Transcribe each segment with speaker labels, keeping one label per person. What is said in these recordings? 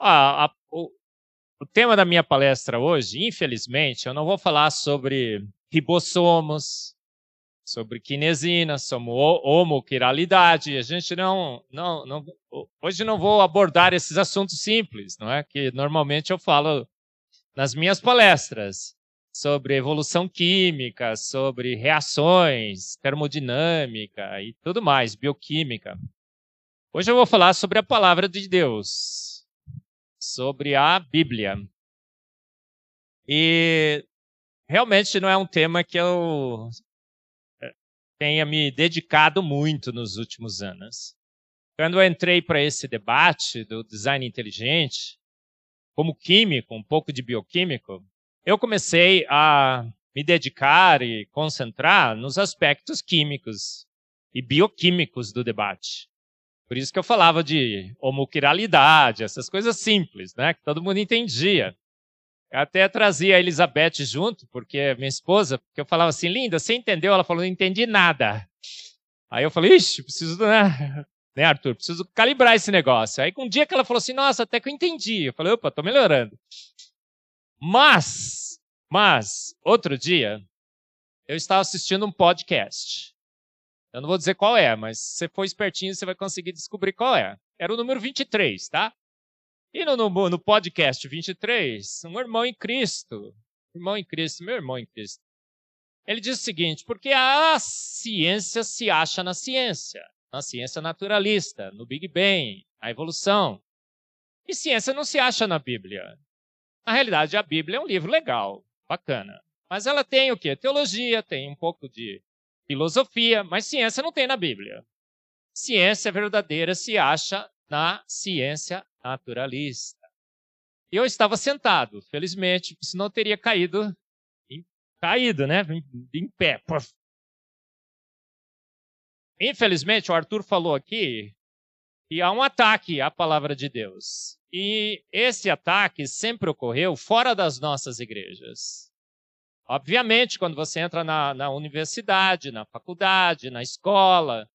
Speaker 1: A, o, o tema da minha palestra hoje, infelizmente, eu não vou falar sobre ribossomos, sobre quinesina, sobre homoquiralidade. A gente não, não, não, hoje não vou abordar esses assuntos simples, não é? Que normalmente eu falo nas minhas palestras sobre evolução química, sobre reações, termodinâmica e tudo mais, bioquímica. Hoje eu vou falar sobre a palavra de Deus, sobre a Bíblia. E realmente não é um tema que eu eh, tenha me dedicado muito nos últimos anos. Quando eu entrei para esse debate do design inteligente, como químico, um pouco de bioquímico, eu comecei a me dedicar e concentrar nos aspectos químicos e bioquímicos do debate. Por isso que eu falava de homoquiralidade, essas coisas simples, né, que todo mundo entendia. Eu até trazia a Elizabeth junto, porque é minha esposa, porque eu falava assim, linda, você entendeu? Ela falou, não entendi nada. Aí eu falei, ixi, preciso, né, né, Arthur, preciso calibrar esse negócio. Aí um dia que ela falou assim, nossa, até que eu entendi. Eu falei, opa, tô melhorando. Mas, mas, outro dia, eu estava assistindo um podcast. Eu não vou dizer qual é, mas se você for espertinho, você vai conseguir descobrir qual é. Era o número 23, tá? E no, no, no podcast 23, um irmão em Cristo, irmão em Cristo, meu irmão em Cristo, ele diz o seguinte: porque a ciência se acha na ciência, na ciência naturalista, no Big Bang, na evolução. E ciência não se acha na Bíblia. Na realidade, a Bíblia é um livro legal, bacana. Mas ela tem o quê? Teologia, tem um pouco de filosofia, mas ciência não tem na Bíblia. Ciência verdadeira se acha na ciência naturalista. Eu estava sentado, felizmente, senão eu teria caído, caído, né? Em pé. Infelizmente, o Arthur falou aqui que há um ataque à palavra de Deus. E esse ataque sempre ocorreu fora das nossas igrejas. Obviamente, quando você entra na, na universidade, na faculdade, na escola,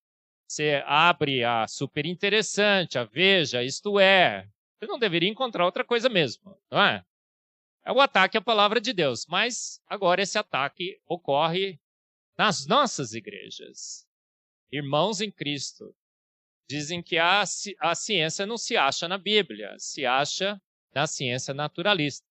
Speaker 1: você abre a super interessante, a veja, isto é. Você não deveria encontrar outra coisa mesmo, não é? É o ataque à palavra de Deus. Mas agora esse ataque ocorre nas nossas igrejas. Irmãos em Cristo dizem que a, a ciência não se acha na Bíblia, se acha na ciência naturalista.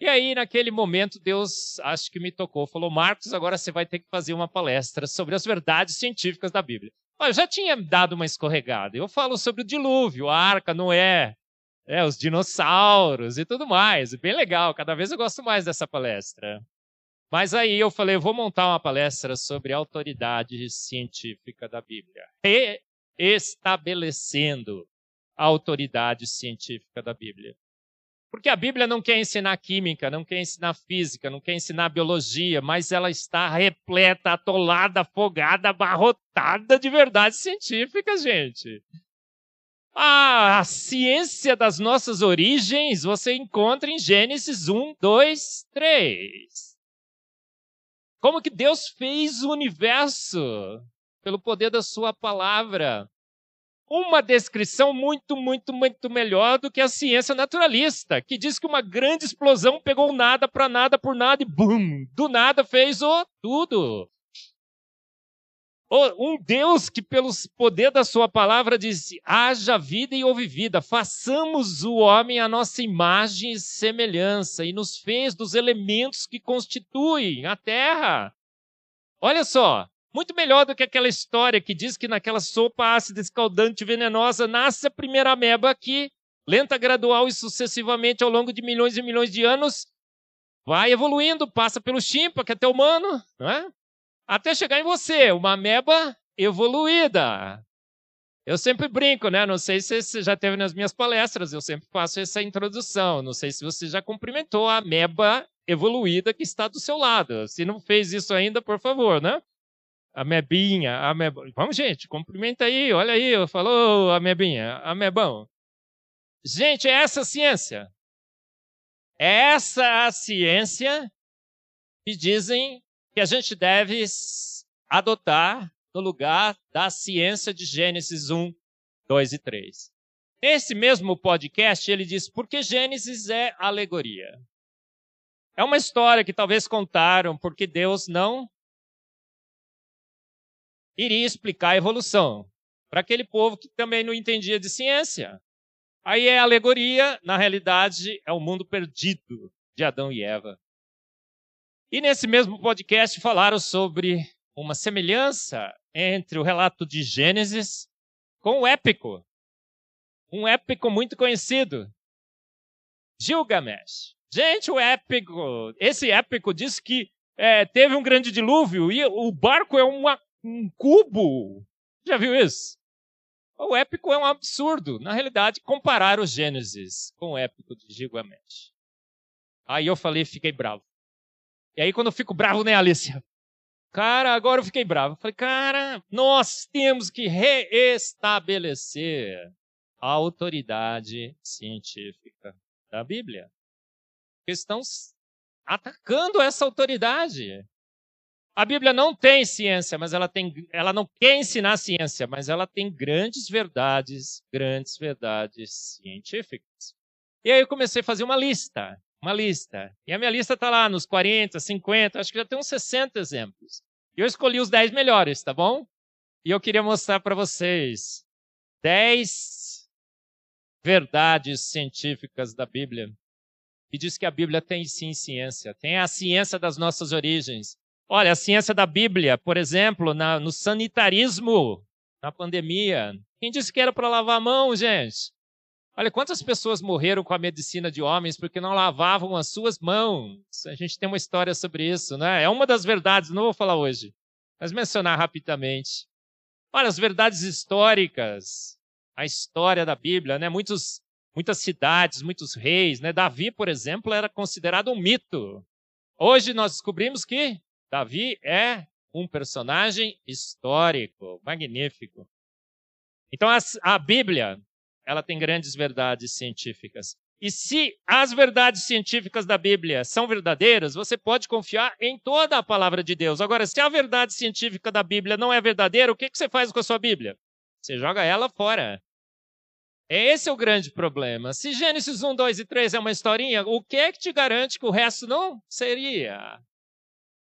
Speaker 1: E aí, naquele momento, Deus acho que me tocou, falou: Marcos, agora você vai ter que fazer uma palestra sobre as verdades científicas da Bíblia. Eu já tinha dado uma escorregada. Eu falo sobre o dilúvio, a arca, Noé, é, os dinossauros e tudo mais. Bem legal, cada vez eu gosto mais dessa palestra. Mas aí eu falei, eu vou montar uma palestra sobre a autoridade científica da Bíblia. E estabelecendo a autoridade científica da Bíblia. Porque a Bíblia não quer ensinar química, não quer ensinar física, não quer ensinar biologia, mas ela está repleta, atolada, afogada, abarrotada de verdades científicas, gente. a ciência das nossas origens você encontra em Gênesis 1, 2, 3. Como que Deus fez o universo? pelo poder da sua palavra. Uma descrição muito, muito, muito melhor do que a ciência naturalista, que diz que uma grande explosão pegou nada para nada por nada e bum, do nada fez o tudo. Um Deus que, pelo poder da sua palavra, disse: haja vida e houve vida, façamos o homem a nossa imagem e semelhança, e nos fez dos elementos que constituem a terra. Olha só, muito melhor do que aquela história que diz que naquela sopa ácida, escaldante, venenosa, nasce a primeira ameba que, lenta, gradual e sucessivamente ao longo de milhões e milhões de anos, vai evoluindo, passa pelo chimpa, que é até humano, não é? até chegar em você, uma ameba evoluída. Eu sempre brinco, né? Não sei se você já teve nas minhas palestras, eu sempre faço essa introdução. Não sei se você já cumprimentou a ameba evoluída que está do seu lado. Se não fez isso ainda, por favor, né? A Mebinha, a Meb... Vamos, gente, cumprimenta aí, olha aí, falou a Mebinha, a Mebão. Gente, é essa a ciência. É essa a ciência que dizem que a gente deve adotar no lugar da ciência de Gênesis 1, 2 e 3. Nesse mesmo podcast, ele diz porque Gênesis é alegoria. É uma história que talvez contaram porque Deus não iria explicar a evolução para aquele povo que também não entendia de ciência. Aí é alegoria, na realidade, é o mundo perdido de Adão e Eva. E nesse mesmo podcast falaram sobre uma semelhança entre o relato de Gênesis com o épico. Um épico muito conhecido. Gilgamesh. Gente, o épico, esse épico diz que é, teve um grande dilúvio e o barco é uma, um cubo. Já viu isso? O épico é um absurdo. Na realidade, comparar o Gênesis com o épico de Gilgamesh. Aí eu falei, fiquei bravo. E aí, quando eu fico bravo, né, Alicia? Cara, agora eu fiquei bravo. Eu falei, cara, nós temos que reestabelecer a autoridade científica da Bíblia. Porque estão atacando essa autoridade. A Bíblia não tem ciência, mas ela tem, ela não quer ensinar ciência, mas ela tem grandes verdades, grandes verdades científicas. E aí eu comecei a fazer uma lista, uma lista. E a minha lista está lá nos 40, 50, acho que já tem uns 60 exemplos. Eu escolhi os 10 melhores, tá bom? E eu queria mostrar para vocês 10 verdades científicas da Bíblia. E diz que a Bíblia tem sim ciência, tem a ciência das nossas origens, Olha, a ciência da Bíblia, por exemplo, na, no sanitarismo, na pandemia. Quem disse que era para lavar a mão, gente? Olha, quantas pessoas morreram com a medicina de homens porque não lavavam as suas mãos? A gente tem uma história sobre isso, né? É uma das verdades, não vou falar hoje, mas mencionar rapidamente. Olha, as verdades históricas, a história da Bíblia, né? Muitos, muitas cidades, muitos reis, né? Davi, por exemplo, era considerado um mito. Hoje nós descobrimos que Davi é um personagem histórico, magnífico. Então a, a Bíblia, ela tem grandes verdades científicas. E se as verdades científicas da Bíblia são verdadeiras, você pode confiar em toda a palavra de Deus. Agora, se a verdade científica da Bíblia não é verdadeira, o que, que você faz com a sua Bíblia? Você joga ela fora. Esse é o grande problema. Se Gênesis 1, 2 e 3 é uma historinha, o que é que te garante que o resto não seria?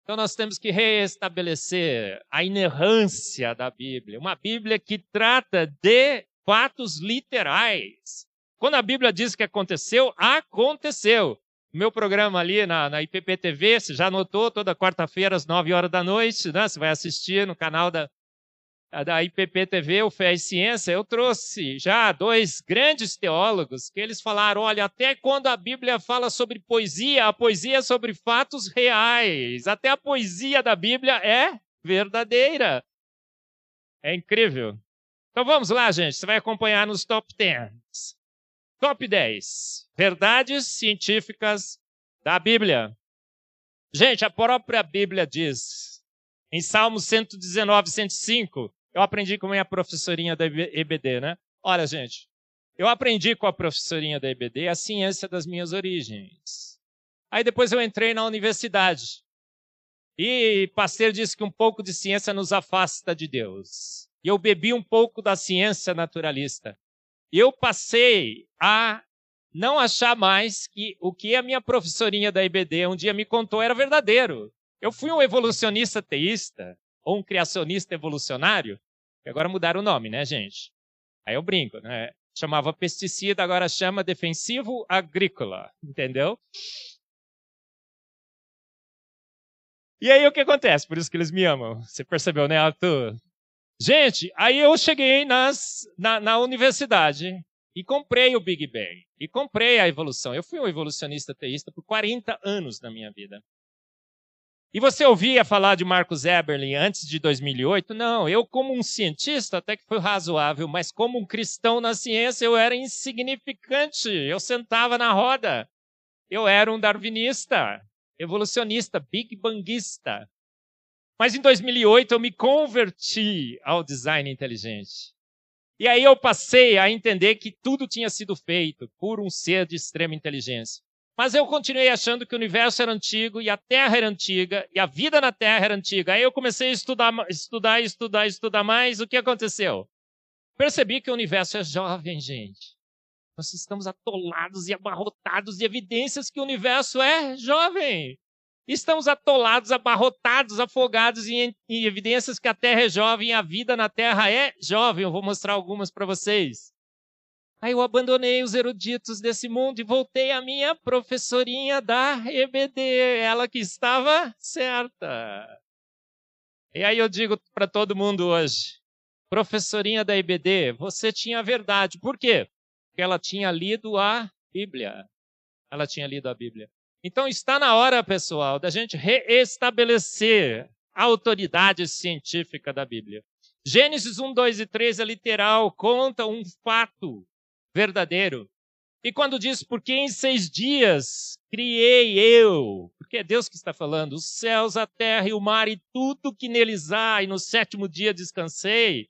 Speaker 1: Então nós temos que reestabelecer a inerrância da Bíblia, uma Bíblia que trata de fatos literais. Quando a Bíblia diz que aconteceu, aconteceu. meu programa ali na, na IPP TV, você já notou, toda quarta-feira às 9 horas da noite, né? Você vai assistir no canal da, da IPP TV, o Fé e Ciência, eu trouxe já dois grandes teólogos que eles falaram: olha, até quando a Bíblia fala sobre poesia, a poesia é sobre fatos reais. Até a poesia da Bíblia é verdadeira. É incrível. Então vamos lá, gente. Você vai acompanhar nos top 10. Top 10. Verdades científicas da Bíblia. Gente, a própria Bíblia diz, em Salmo 119, 105, eu aprendi com minha professorinha da EBD, né? Olha, gente, eu aprendi com a professorinha da EBD a ciência das minhas origens. Aí depois eu entrei na universidade. E Pasteur disse que um pouco de ciência nos afasta de Deus. E eu bebi um pouco da ciência naturalista. E eu passei a não achar mais que o que a minha professorinha da IBD um dia me contou era verdadeiro. Eu fui um evolucionista teísta, ou um criacionista evolucionário, agora mudaram o nome, né, gente? Aí eu brinco, né? Chamava pesticida, agora chama defensivo agrícola, entendeu? E aí o que acontece? Por isso que eles me amam. Você percebeu, né, Arthur? Gente, aí eu cheguei nas, na, na universidade e comprei o Big Bang. E comprei a evolução. Eu fui um evolucionista teísta por 40 anos na minha vida. E você ouvia falar de Marcos Eberlin antes de 2008? Não, eu como um cientista até que foi razoável, mas como um cristão na ciência eu era insignificante. Eu sentava na roda. Eu era um darwinista, evolucionista, big bangista. Mas em 2008 eu me converti ao design inteligente. E aí eu passei a entender que tudo tinha sido feito por um ser de extrema inteligência. Mas eu continuei achando que o universo era antigo e a Terra era antiga e a vida na Terra era antiga. Aí eu comecei a estudar, estudar, estudar, estudar mais. O que aconteceu? Percebi que o universo é jovem, gente. Nós estamos atolados e abarrotados de evidências que o universo é jovem. Estamos atolados, abarrotados, afogados em, em evidências que a Terra é jovem, a vida na Terra é jovem. Eu vou mostrar algumas para vocês. Aí eu abandonei os eruditos desse mundo e voltei à minha professorinha da EBD, ela que estava certa. E aí eu digo para todo mundo hoje, professorinha da EBD, você tinha verdade. Por quê? Porque ela tinha lido a Bíblia. Ela tinha lido a Bíblia. Então está na hora, pessoal, da gente reestabelecer a autoridade científica da Bíblia. Gênesis 1, 2 e 3 é literal, conta um fato verdadeiro. E quando diz, porque em seis dias criei eu, porque é Deus que está falando, os céus, a terra e o mar e tudo que neles há, e no sétimo dia descansei,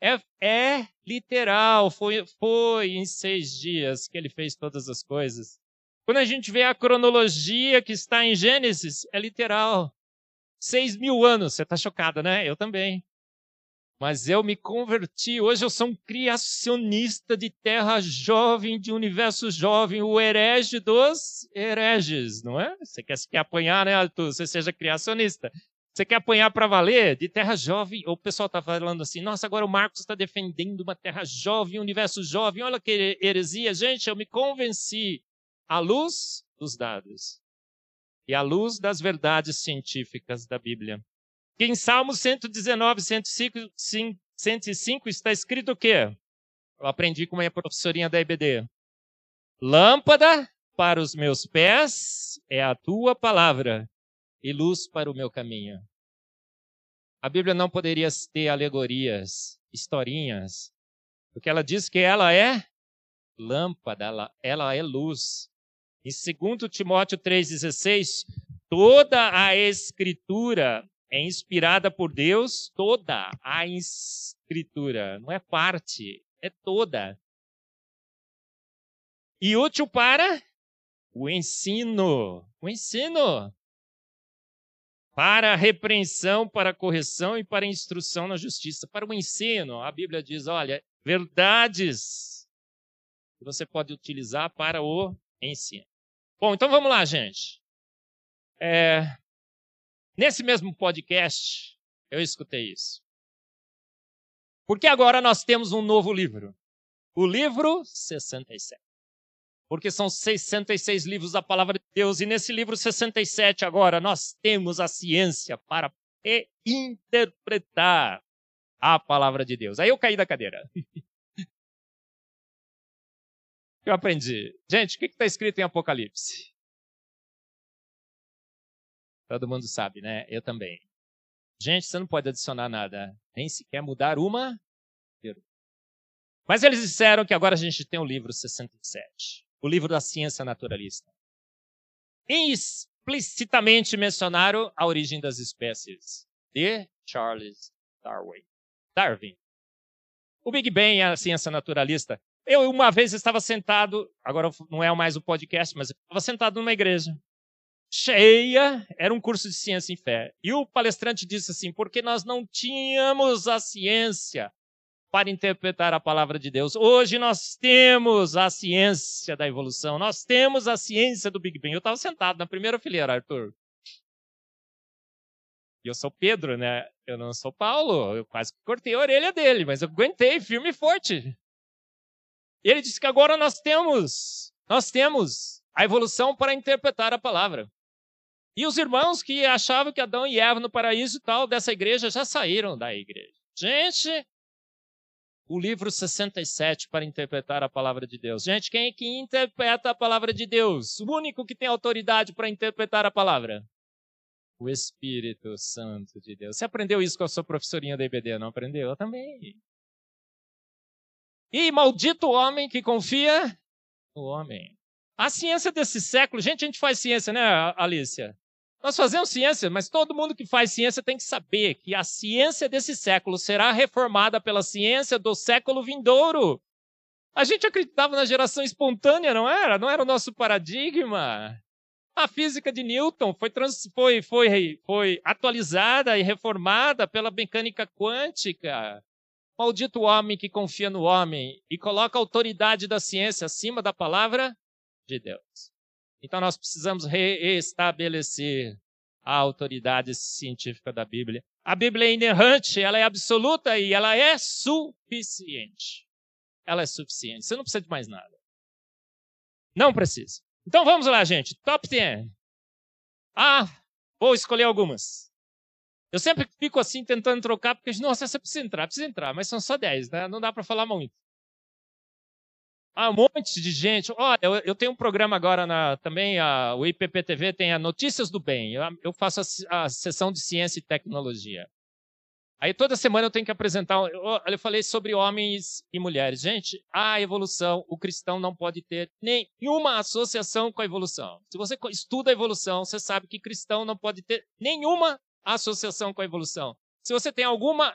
Speaker 1: é, é literal, foi, foi em seis dias que ele fez todas as coisas. Quando a gente vê a cronologia que está em Gênesis, é literal. Seis mil anos. Você está chocada, né? Eu também. Mas eu me converti. Hoje eu sou um criacionista de terra jovem, de universo jovem, o herege dos hereges, não é? Você quer, quer apanhar, né, Arthur? Você seja criacionista. Você quer apanhar para valer? De terra jovem. O pessoal está falando assim: nossa, agora o Marcos está defendendo uma terra jovem, universo jovem. Olha que heresia. Gente, eu me convenci à luz dos dados e à luz das verdades científicas da Bíblia. Que em Salmo 119, 105, 105 está escrito o quê? Eu aprendi com a minha professorinha da EBD. Lâmpada para os meus pés é a tua palavra e luz para o meu caminho. A Bíblia não poderia ter alegorias, historinhas, porque ela diz que ela é lâmpada, ela, ela é luz. Em 2 Timóteo 3,16, toda a Escritura é inspirada por Deus, toda a Escritura, não é parte, é toda. E útil para o ensino. O ensino. Para repreensão, para correção e para instrução na justiça. Para o ensino, a Bíblia diz: olha, verdades que você pode utilizar para o ensino. Bom, então vamos lá, gente. É, nesse mesmo podcast, eu escutei isso. Porque agora nós temos um novo livro. O livro 67. Porque são 66 livros da palavra de Deus, e nesse livro 67 agora nós temos a ciência para interpretar a palavra de Deus. Aí eu caí da cadeira. eu aprendi? Gente, o que está escrito em Apocalipse? Todo mundo sabe, né? Eu também. Gente, você não pode adicionar nada, nem sequer mudar uma. Mas eles disseram que agora a gente tem o livro 67, o livro da ciência naturalista. Explicitamente mencionaram a origem das espécies de Charles Darwin. Darwin. O Big Bang é a ciência naturalista. Eu uma vez estava sentado, agora não é mais o podcast, mas eu estava sentado numa igreja cheia, era um curso de ciência em fé. E o palestrante disse assim: porque nós não tínhamos a ciência para interpretar a palavra de Deus. Hoje nós temos a ciência da evolução, nós temos a ciência do Big Bang. Eu estava sentado na primeira fileira, Arthur. E eu sou Pedro, né? Eu não sou Paulo. Eu quase cortei a orelha dele, mas eu aguentei firme e forte. E ele disse que agora nós temos, nós temos a evolução para interpretar a palavra. E os irmãos que achavam que Adão e Eva no paraíso e tal dessa igreja já saíram da igreja. Gente, o livro 67 para interpretar a palavra de Deus. Gente, quem é que interpreta a palavra de Deus? O único que tem autoridade para interpretar a palavra? O Espírito Santo de Deus. Você aprendeu isso com a sua professorinha da IBD, não aprendeu? Eu também. E maldito homem que confia no homem. A ciência desse século, gente, a gente faz ciência, né, Alícia? Nós fazemos ciência, mas todo mundo que faz ciência tem que saber que a ciência desse século será reformada pela ciência do século vindouro. A gente acreditava na geração espontânea, não era? Não era o nosso paradigma. A física de Newton foi, trans, foi, foi, foi atualizada e reformada pela mecânica quântica. Maldito homem que confia no homem e coloca a autoridade da ciência acima da palavra de Deus. Então nós precisamos reestabelecer a autoridade científica da Bíblia. A Bíblia é inerrante, ela é absoluta e ela é suficiente. Ela é suficiente. Você não precisa de mais nada. Não precisa. Então vamos lá, gente. Top 10. Ah, vou escolher algumas. Eu sempre fico assim tentando trocar, porque, nossa, você precisa entrar, precisa entrar, mas são só 10, né? Não dá para falar muito. Ah, um monte de gente. Olha, eu, eu tenho um programa agora na, também, a, o IPPTV tem a Notícias do Bem. Eu, eu faço a, a, sessão de ciência e tecnologia. Aí toda semana eu tenho que apresentar. Eu, eu falei sobre homens e mulheres. Gente, a evolução, o cristão não pode ter nenhuma associação com a evolução. Se você estuda a evolução, você sabe que cristão não pode ter nenhuma associação com a evolução. Se você tem alguma,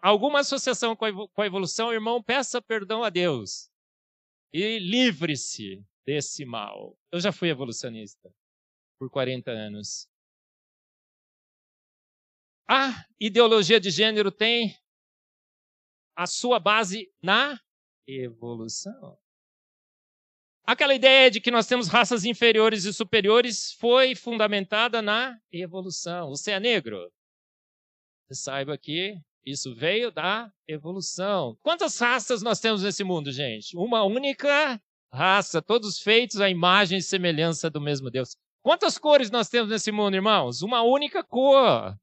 Speaker 1: alguma associação com a evolução, irmão, peça perdão a Deus e livre-se desse mal. Eu já fui evolucionista por 40 anos. A ideologia de gênero tem a sua base na evolução. Aquela ideia de que nós temos raças inferiores e superiores foi fundamentada na evolução. Você é negro? Saiba que isso veio da evolução. Quantas raças nós temos nesse mundo, gente? Uma única raça, todos feitos à imagem e semelhança do mesmo Deus. Quantas cores nós temos nesse mundo, irmãos? Uma única cor.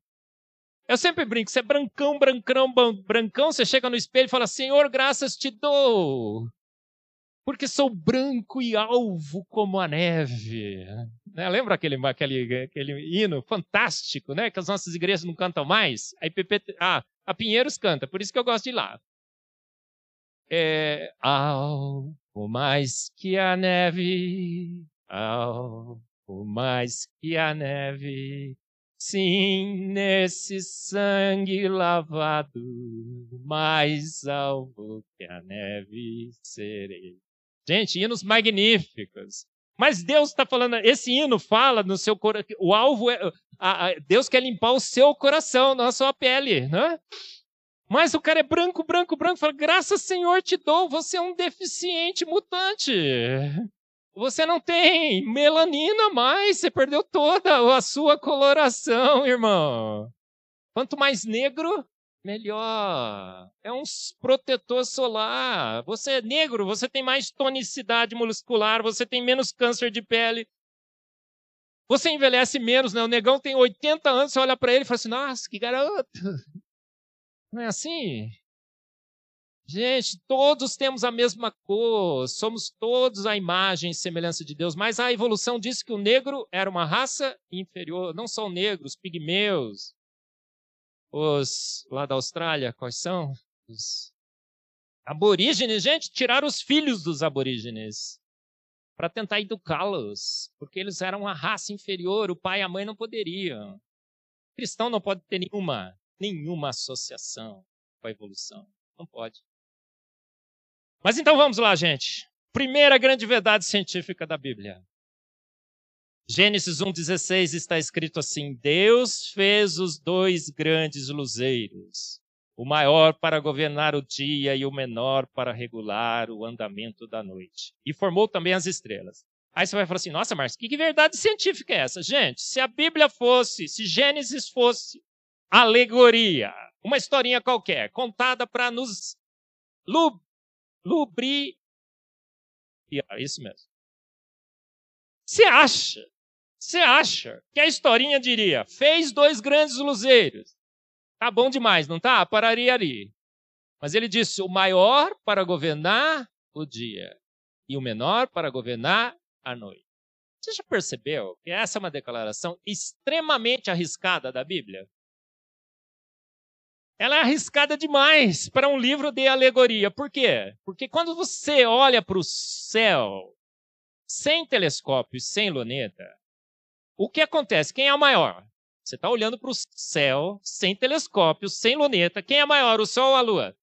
Speaker 1: Eu sempre brinco, você é brancão, brancão, brancão, você chega no espelho e fala: Senhor, graças te dou porque sou branco e alvo como a neve. Né? Lembra aquele, aquele, aquele hino fantástico, né? Que as nossas igrejas não cantam mais? A IPP, ah, a Pinheiros canta, por isso que eu gosto de ir lá. É, alvo mais que a neve, alvo mais que a neve, sim, nesse sangue lavado, mais alvo que a neve serei. Gente, hinos magníficos. Mas Deus está falando, esse hino fala no seu coração, o alvo é, a, a, Deus quer limpar o seu coração, não a sua pele, né? Mas o cara é branco, branco, branco, fala, graças Senhor te dou, você é um deficiente mutante. Você não tem melanina mais, você perdeu toda a sua coloração, irmão. Quanto mais negro, melhor. É um protetor solar. Você é negro, você tem mais tonicidade muscular, você tem menos câncer de pele. Você envelhece menos, né? O negão tem 80 anos, você olha para ele e fala assim: nossa, que garoto. Não é assim? Gente, todos temos a mesma cor, somos todos a imagem e semelhança de Deus, mas a evolução disse que o negro era uma raça inferior, não são negros, pigmeus, os lá da Austrália, quais são? Os aborígenes, gente, tiraram os filhos dos aborígenes para tentar educá-los, porque eles eram uma raça inferior, o pai e a mãe não poderiam. O cristão não pode ter nenhuma, nenhuma associação com a evolução. Não pode. Mas então vamos lá, gente. Primeira grande verdade científica da Bíblia. Gênesis 1,16 está escrito assim: Deus fez os dois grandes luzeiros, o maior para governar o dia e o menor para regular o andamento da noite. E formou também as estrelas. Aí você vai falar assim: nossa, Marcos, que verdade científica é essa? Gente, se a Bíblia fosse, se Gênesis fosse alegoria, uma historinha qualquer, contada para nos lub, lubrificar, isso mesmo. Você acha você acha que a historinha diria: fez dois grandes luzeiros? Tá bom demais, não tá? Pararia ali. Mas ele disse: o maior para governar o dia e o menor para governar a noite. Você já percebeu que essa é uma declaração extremamente arriscada da Bíblia? Ela é arriscada demais para um livro de alegoria. Por quê? Porque quando você olha para o céu sem telescópio, sem luneta, o que acontece? Quem é o maior? Você está olhando para o céu, sem telescópio, sem luneta. Quem é maior, o Sol ou a Lua?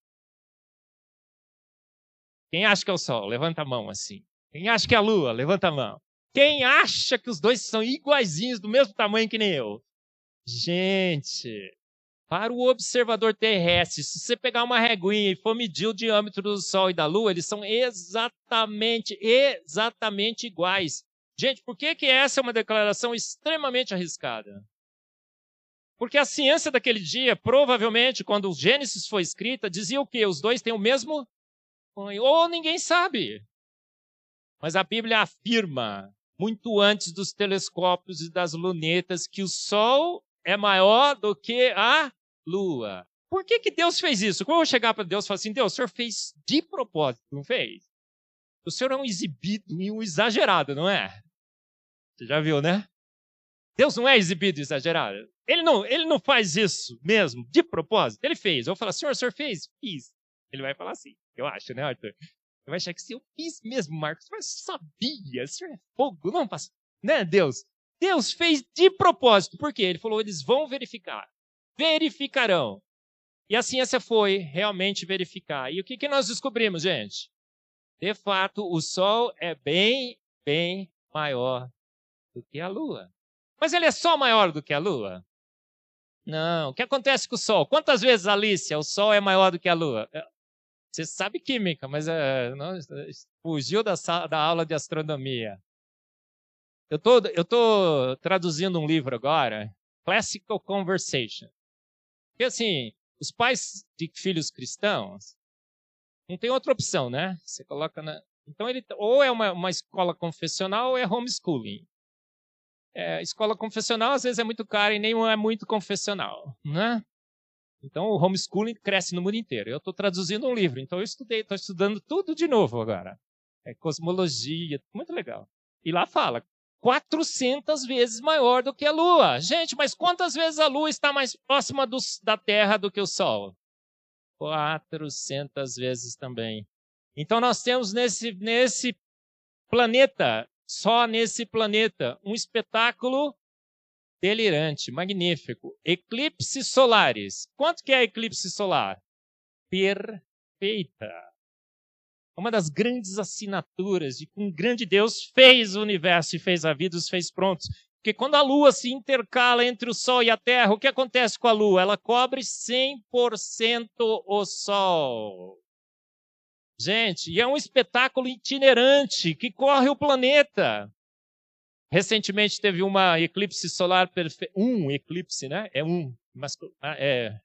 Speaker 1: Quem acha que é o Sol? Levanta a mão assim. Quem acha que é a Lua? Levanta a mão. Quem acha que os dois são iguaizinhos, do mesmo tamanho que nem eu? Gente, Para o observador terrestre, se você pegar uma reguinha e for medir o diâmetro do Sol e da Lua, eles são exatamente, exatamente iguais. Gente, por que, que essa é uma declaração extremamente arriscada? Porque a ciência daquele dia, provavelmente, quando o Gênesis foi escrita, dizia o quê? Os dois têm o mesmo? Ou ninguém sabe. Mas a Bíblia afirma, muito antes dos telescópios e das lunetas, que o Sol é maior do que a Lua. Por que, que Deus fez isso? Quando eu chegar para Deus e falar assim, Deus, o Senhor fez de propósito, não fez? O Senhor é um exibido e um exagerado, não é? Você já viu, né? Deus não é exibido e exagerado. Ele não, ele não faz isso mesmo, de propósito. Ele fez. Eu vou falar, senhor, o senhor fez? Fiz. Ele vai falar assim, eu acho, né, Arthur? Ele vai achar que se eu fiz mesmo, Marcos, mas sabia, o senhor é fogo, não passa. Né, Deus? Deus fez de propósito. Por quê? Ele falou, eles vão verificar. Verificarão. E a ciência foi realmente verificar. E o que, que nós descobrimos, gente? De fato, o Sol é bem, bem maior do que a Lua. Mas ele é só maior do que a Lua? Não. O que acontece com o Sol? Quantas vezes, Alicia, o Sol é maior do que a Lua? É, você sabe química, mas é, não, fugiu da, da aula de astronomia. Eu tô, tô traduzindo um livro agora, Classical Conversation. Porque assim, os pais de filhos cristãos não tem outra opção, né? Você coloca na. Então ele ou é uma, uma escola confessional ou é homeschooling. É, escola confessional às vezes é muito cara e nenhuma é muito confessional, né? Então o homeschooling cresce no mundo inteiro. Eu estou traduzindo um livro, então eu estudei, estou estudando tudo de novo agora. É cosmologia, muito legal. E lá fala 400 vezes maior do que a Lua. Gente, mas quantas vezes a Lua está mais próxima do, da Terra do que o Sol? 400 vezes também. Então nós temos nesse, nesse planeta só nesse planeta. Um espetáculo delirante, magnífico. Eclipse solares. Quanto que é eclipse solar? Perfeita. Uma das grandes assinaturas de que um grande Deus fez o universo e fez a vida, os fez prontos. Porque quando a Lua se intercala entre o Sol e a Terra, o que acontece com a Lua? Ela cobre 100% o Sol. Gente, e é um espetáculo itinerante que corre o planeta. Recentemente teve uma eclipse solar perfeita. Um eclipse, né? É um. Ah, é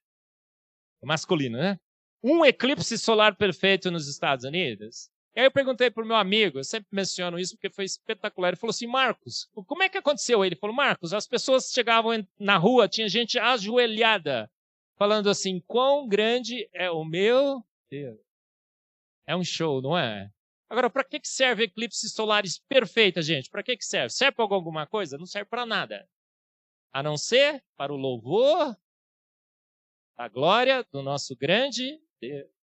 Speaker 1: masculino, né? Um eclipse solar perfeito nos Estados Unidos. E aí eu perguntei para o meu amigo, eu sempre menciono isso porque foi espetacular. Ele falou assim: Marcos, como é que aconteceu? Ele falou: Marcos, as pessoas chegavam na rua, tinha gente ajoelhada, falando assim: quão grande é o meu Deus. É um show, não é? Agora, para que serve eclipse solares perfeita, gente? Para que serve? Serve para alguma coisa? Não serve para nada. A não ser para o louvor, a glória do nosso grande Deus.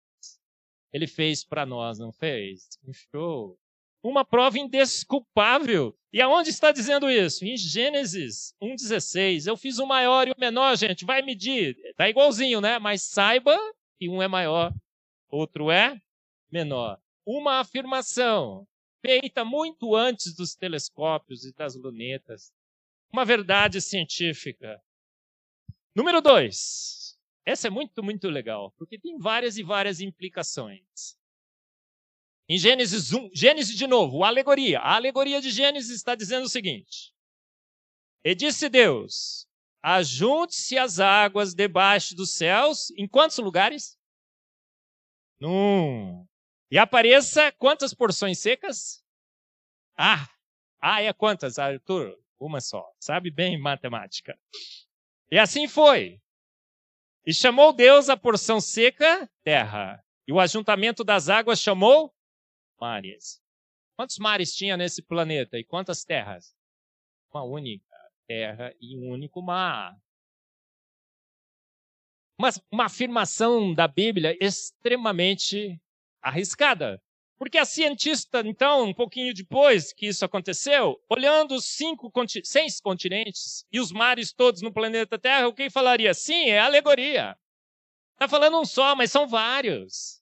Speaker 1: Ele fez para nós, não fez? Um show. Uma prova indesculpável. E aonde está dizendo isso? Em Gênesis 1,16. Eu fiz o maior e o menor, gente. Vai medir. Está igualzinho, né? Mas saiba que um é maior, outro é menor. Uma afirmação feita muito antes dos telescópios e das lunetas. Uma verdade científica. Número dois. Essa é muito, muito legal, porque tem várias e várias implicações. Em Gênesis 1, Gênesis de novo, a alegoria. A alegoria de Gênesis está dizendo o seguinte: E disse Deus: Ajunte-se as águas debaixo dos céus, em quantos lugares? Num. E apareça quantas porções secas? Ah, ah, é quantas, Arthur? Uma só. Sabe bem matemática. E assim foi. E chamou Deus a porção seca terra. E o ajuntamento das águas chamou mares. Quantos mares tinha nesse planeta e quantas terras? Uma única terra e um único mar. Uma, uma afirmação da Bíblia extremamente arriscada. Porque a cientista, então, um pouquinho depois que isso aconteceu, olhando os cinco, seis continentes e os mares todos no planeta Terra, o que falaria? Sim, é alegoria. Está falando um só, mas são vários.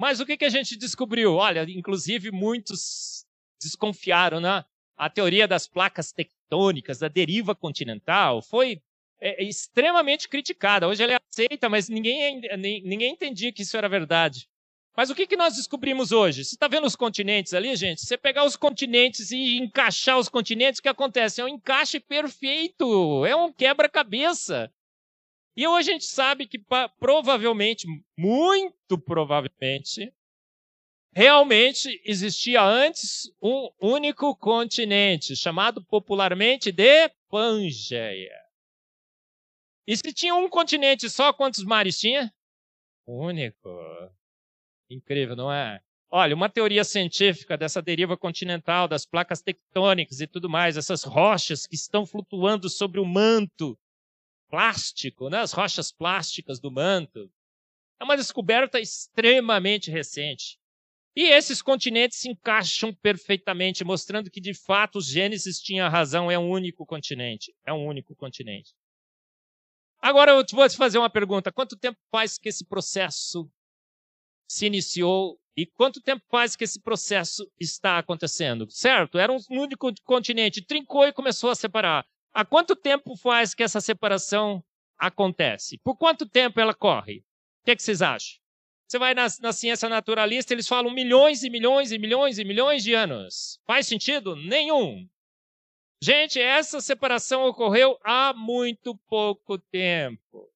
Speaker 1: Mas o que, que a gente descobriu? Olha, inclusive muitos desconfiaram, né? A teoria das placas tectônicas, da deriva continental, foi é, extremamente criticada. Hoje ela é aceita, mas ninguém, ninguém entendia que isso era verdade. Mas o que, que nós descobrimos hoje? Você está vendo os continentes ali, gente? Você pegar os continentes e encaixar os continentes, o que acontece? É um encaixe perfeito, é um quebra-cabeça. E hoje a gente sabe que provavelmente, muito provavelmente, realmente existia antes um único continente, chamado popularmente de Pangeia. E se tinha um continente só, quantos mares tinha? Único. Incrível, não é? Olha, uma teoria científica dessa deriva continental, das placas tectônicas e tudo mais, essas rochas que estão flutuando sobre o manto plástico, né? as rochas plásticas do manto, é uma descoberta extremamente recente. E esses continentes se encaixam perfeitamente, mostrando que de fato Gênesis tinha razão, é um único continente. É um único continente. Agora eu vou te fazer uma pergunta: quanto tempo faz que esse processo se iniciou e quanto tempo faz que esse processo está acontecendo? Certo, era um único continente, trincou e começou a separar. Há quanto tempo faz que essa separação acontece? Por quanto tempo ela corre? O que, é que vocês acham? Você vai na, na, ciência naturalista, eles falam milhões e milhões e milhões e milhões de anos. Faz sentido? Nenhum. Gente, essa separação ocorreu há muito pouco tempo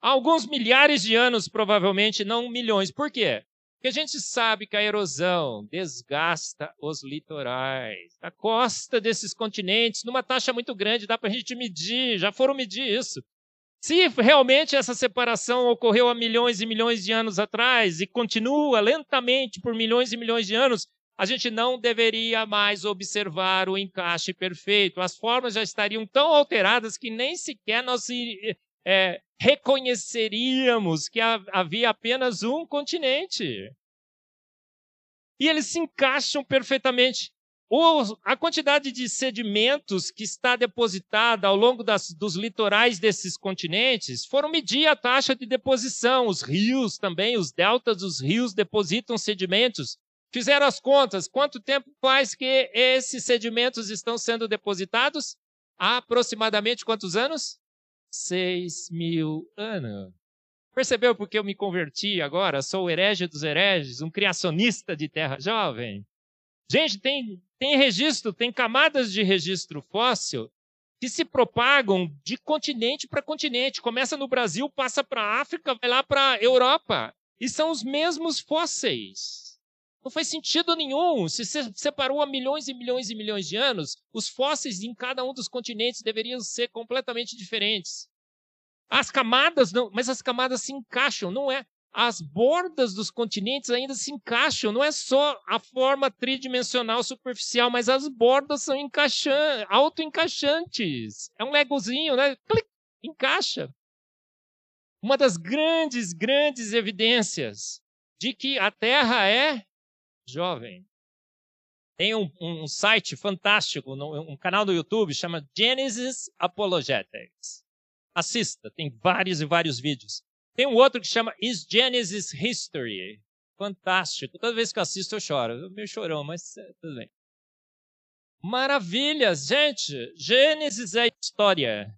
Speaker 1: alguns milhares de anos, provavelmente, não milhões. Por quê? Porque a gente sabe que a erosão desgasta os litorais, a costa desses continentes, numa taxa muito grande, dá para a gente medir, já foram medir isso. Se realmente essa separação ocorreu há milhões e milhões de anos atrás e continua lentamente por milhões e milhões de anos, a gente não deveria mais observar o encaixe perfeito. As formas já estariam tão alteradas que nem sequer nós é, reconheceríamos que havia apenas um continente. E eles se encaixam perfeitamente. a quantidade de sedimentos que está depositada ao longo das, dos litorais desses continentes foram medir a taxa de deposição. Os rios também, os deltas dos rios depositam sedimentos. Fizeram as contas. Quanto tempo faz que esses sedimentos estão sendo depositados? Há aproximadamente quantos anos? Seis mil anos. Percebeu porque eu me converti agora? Sou o herege dos hereges, um criacionista de terra jovem. Gente, tem, tem registro, tem camadas de registro fóssil que se propagam de continente para continente. Começa no Brasil, passa para a África, vai lá para a Europa. E são os mesmos fósseis. Não faz sentido nenhum. Se separou há milhões e milhões e milhões de anos, os fósseis em cada um dos continentes deveriam ser completamente diferentes. As camadas não, mas as camadas se encaixam, não é? As bordas dos continentes ainda se encaixam, não é só a forma tridimensional superficial, mas as bordas são encaixantes, autoencaixantes. É um legozinho, né? Clic, encaixa. Uma das grandes, grandes evidências de que a Terra é jovem. Tem um, um site fantástico, um canal do YouTube, chama Genesis Apologetics. Assista, tem vários e vários vídeos. Tem um outro que chama Is Genesis History. Fantástico. Toda vez que eu assisto eu choro. Eu meio chorão, mas é, tudo bem. Maravilhas, gente. Gênesis é história.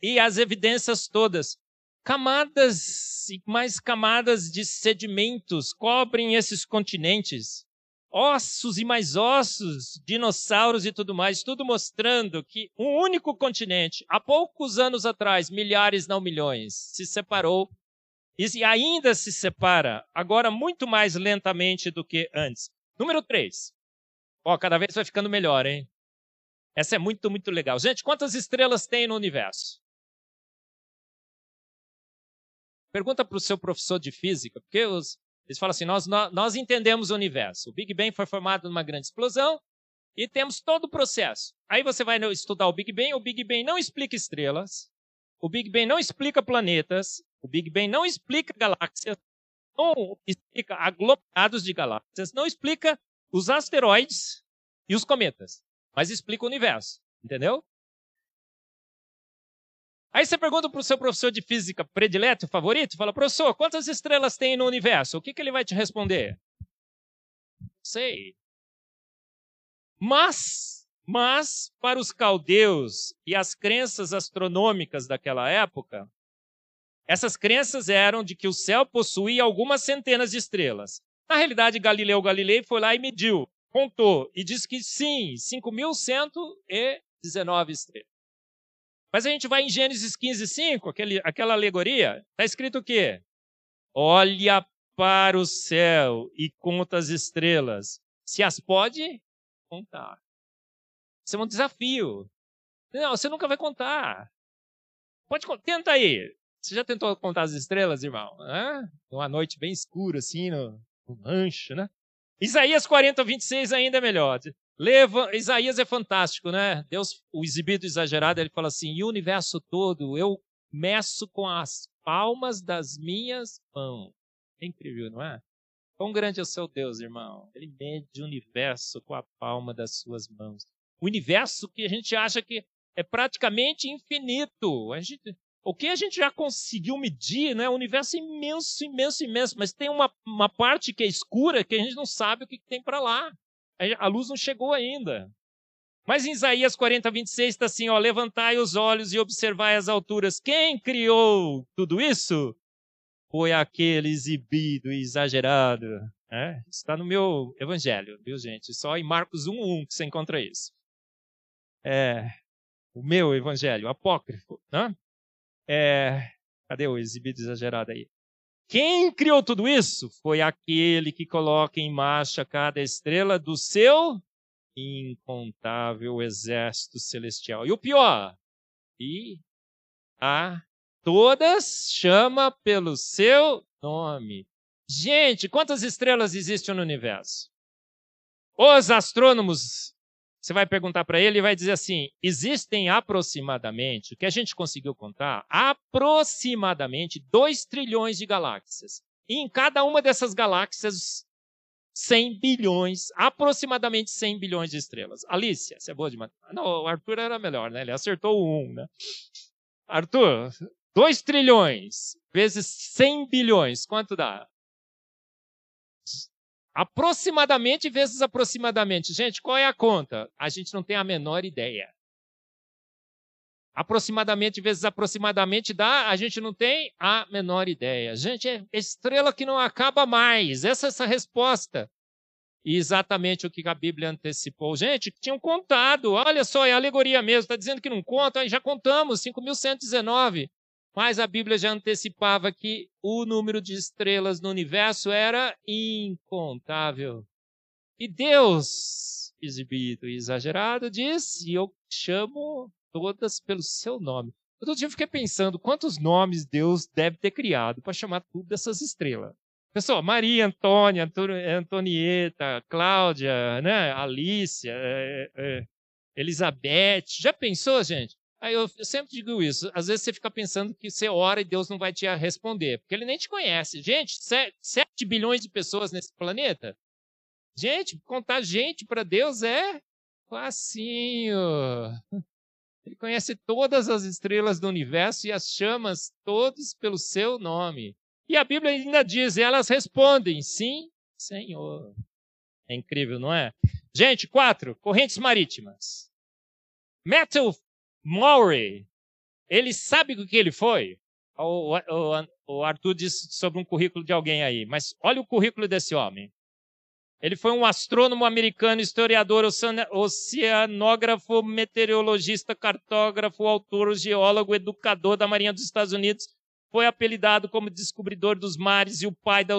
Speaker 1: E as evidências todas camadas e mais camadas de sedimentos cobrem esses continentes. Ossos e mais ossos, dinossauros e tudo mais, tudo mostrando que um único continente, há poucos anos atrás, milhares, não milhões, se separou e ainda se separa, agora muito mais lentamente do que antes. Número 3. Ó, cada vez vai ficando melhor, hein? Essa é muito, muito legal. Gente, quantas estrelas tem no universo? Pergunta para o seu professor de física, porque os, eles falam assim: nós, nós, entendemos o universo. O Big Bang foi formado numa grande explosão e temos todo o processo. Aí você vai estudar o Big Bang. O Big Bang não explica estrelas, o Big Bang não explica planetas, o Big Bang não explica galáxias, não explica aglomerados de galáxias, não explica os asteroides e os cometas, mas explica o universo. Entendeu? Aí você pergunta para o seu professor de física predileto, favorito, fala, professor, quantas estrelas tem no universo? O que, que ele vai te responder? Sei. Mas, Mas, para os caldeus e as crenças astronômicas daquela época, essas crenças eram de que o céu possuía algumas centenas de estrelas. Na realidade, Galileu Galilei foi lá e mediu, contou, e disse que sim, 5.119 estrelas. Mas a gente vai em Gênesis 15, 5, aquele, aquela alegoria, está escrito o quê? Olha para o céu e conta as estrelas. Se as pode contar. Isso é um desafio. Não, você nunca vai contar. Pode tenta aí. Você já tentou contar as estrelas, irmão? Hã? Uma noite bem escura, assim, no, no mancho, né? Isaías 40, 26 ainda é melhor. Leva, Isaías é fantástico, né? Deus, o exibido exagerado, ele fala assim: e o universo todo eu meço com as palmas das minhas mãos. É incrível, não é? Quão grande é o seu Deus, irmão? Ele mede o universo com a palma das suas mãos. O universo que a gente acha que é praticamente infinito. A gente, o que a gente já conseguiu medir, né? O universo é imenso, imenso, imenso, mas tem uma, uma parte que é escura que a gente não sabe o que tem para lá. A luz não chegou ainda. Mas em Isaías 40, 26 está assim: ó, levantai os olhos e observai as alturas. Quem criou tudo isso? foi aquele exibido e exagerado. É, está no meu evangelho, viu, gente? Só em Marcos 1,1 que você encontra isso. É, o meu evangelho, apócrifo. Né? É, cadê o exibido exagerado aí? Quem criou tudo isso foi aquele que coloca em marcha cada estrela do seu incontável exército celestial. E o pior, e a todas chama pelo seu nome. Gente, quantas estrelas existem no universo? Os astrônomos, você vai perguntar para ele e vai dizer assim: existem aproximadamente, o que a gente conseguiu contar, aproximadamente 2 trilhões de galáxias. E em cada uma dessas galáxias, 100 bilhões, aproximadamente 100 bilhões de estrelas. Alicia, você é boa de matemática. Não, o Arthur era melhor, né? Ele acertou o 1, né? Arthur, 2 trilhões vezes 100 bilhões, quanto dá? Aproximadamente vezes aproximadamente. Gente, qual é a conta? A gente não tem a menor ideia. Aproximadamente vezes aproximadamente dá, a gente não tem a menor ideia. Gente, é estrela que não acaba mais. Essa é essa resposta. E exatamente o que a Bíblia antecipou. Gente, tinham contado. Olha só, é alegoria mesmo. Está dizendo que não conta. Já contamos, 5.119. Mas a Bíblia já antecipava que o número de estrelas no universo era incontável. E Deus, exibido e exagerado, disse: Eu chamo todas pelo seu nome. Outro dia eu fiquei pensando quantos nomes Deus deve ter criado para chamar tudo dessas estrelas. Pessoal, Maria, Antônia, Antonieta, Cláudia, né, Alícia, é, é, Elizabeth. Já pensou, gente? Aí eu, eu, sempre digo isso. Às vezes você fica pensando que você ora e Deus não vai te responder, porque ele nem te conhece. Gente, 7 bilhões de pessoas nesse planeta. Gente, contar gente para Deus é facinho. Ele conhece todas as estrelas do universo e as chamas todos pelo seu nome. E a Bíblia ainda diz, elas respondem, sim, Senhor. É incrível, não é? Gente, quatro, correntes marítimas. Matthew Maury, ele sabe o que ele foi? O, o, o Arthur disse sobre um currículo de alguém aí, mas olha o currículo desse homem. Ele foi um astrônomo americano, historiador, oceanógrafo, meteorologista, cartógrafo, autor, geólogo, educador da Marinha dos Estados Unidos, foi apelidado como descobridor dos mares e o pai da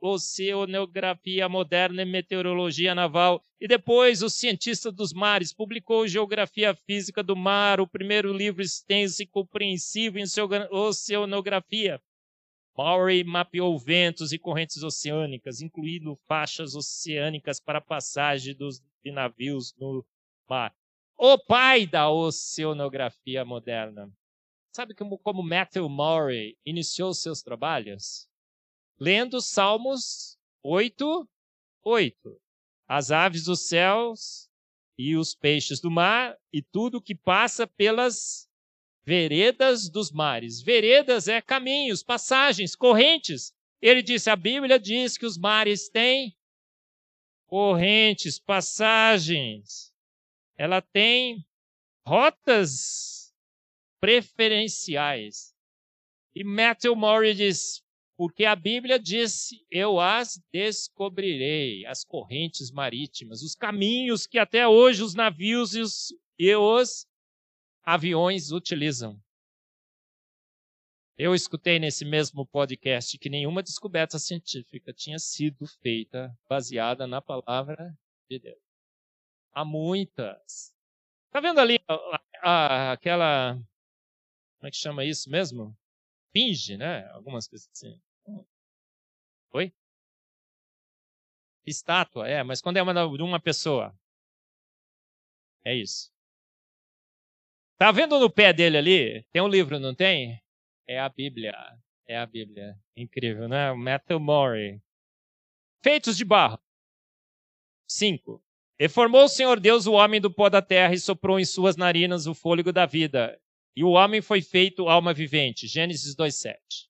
Speaker 1: oceanografia moderna e meteorologia naval. E depois, o cientista dos mares, publicou Geografia Física do Mar, o primeiro livro extenso e compreensivo em oceanografia. Maury mapeou ventos e correntes oceânicas, incluindo faixas oceânicas para passagem dos, de navios no mar. O pai da oceanografia moderna. Sabe como, como Matthew Murray iniciou seus trabalhos? Lendo Salmos 8, 8. As aves dos céus e os peixes do mar e tudo que passa pelas veredas dos mares. Veredas é caminhos, passagens, correntes. Ele disse: a Bíblia diz que os mares têm correntes, passagens. ela tem rotas preferenciais. E Matthew Murray diz: porque a Bíblia disse: Eu as descobrirei, as correntes marítimas, os caminhos que até hoje os navios e os, e os aviões utilizam. Eu escutei nesse mesmo podcast que nenhuma descoberta científica tinha sido feita baseada na palavra de Deus. Há muitas. Tá vendo ali a, a, aquela. Como é que chama isso mesmo? Finge, né? Algumas coisas assim. Oi? Estátua, é, mas quando é uma de uma pessoa. É isso. Tá vendo no pé dele ali? Tem um livro, não tem? É a Bíblia. É a Bíblia. Incrível, né? Matthew Murray. Feitos de barro. Cinco. E formou o Senhor Deus o homem do pó da terra e soprou em suas narinas o fôlego da vida. E o homem foi feito alma vivente. Gênesis 2,7.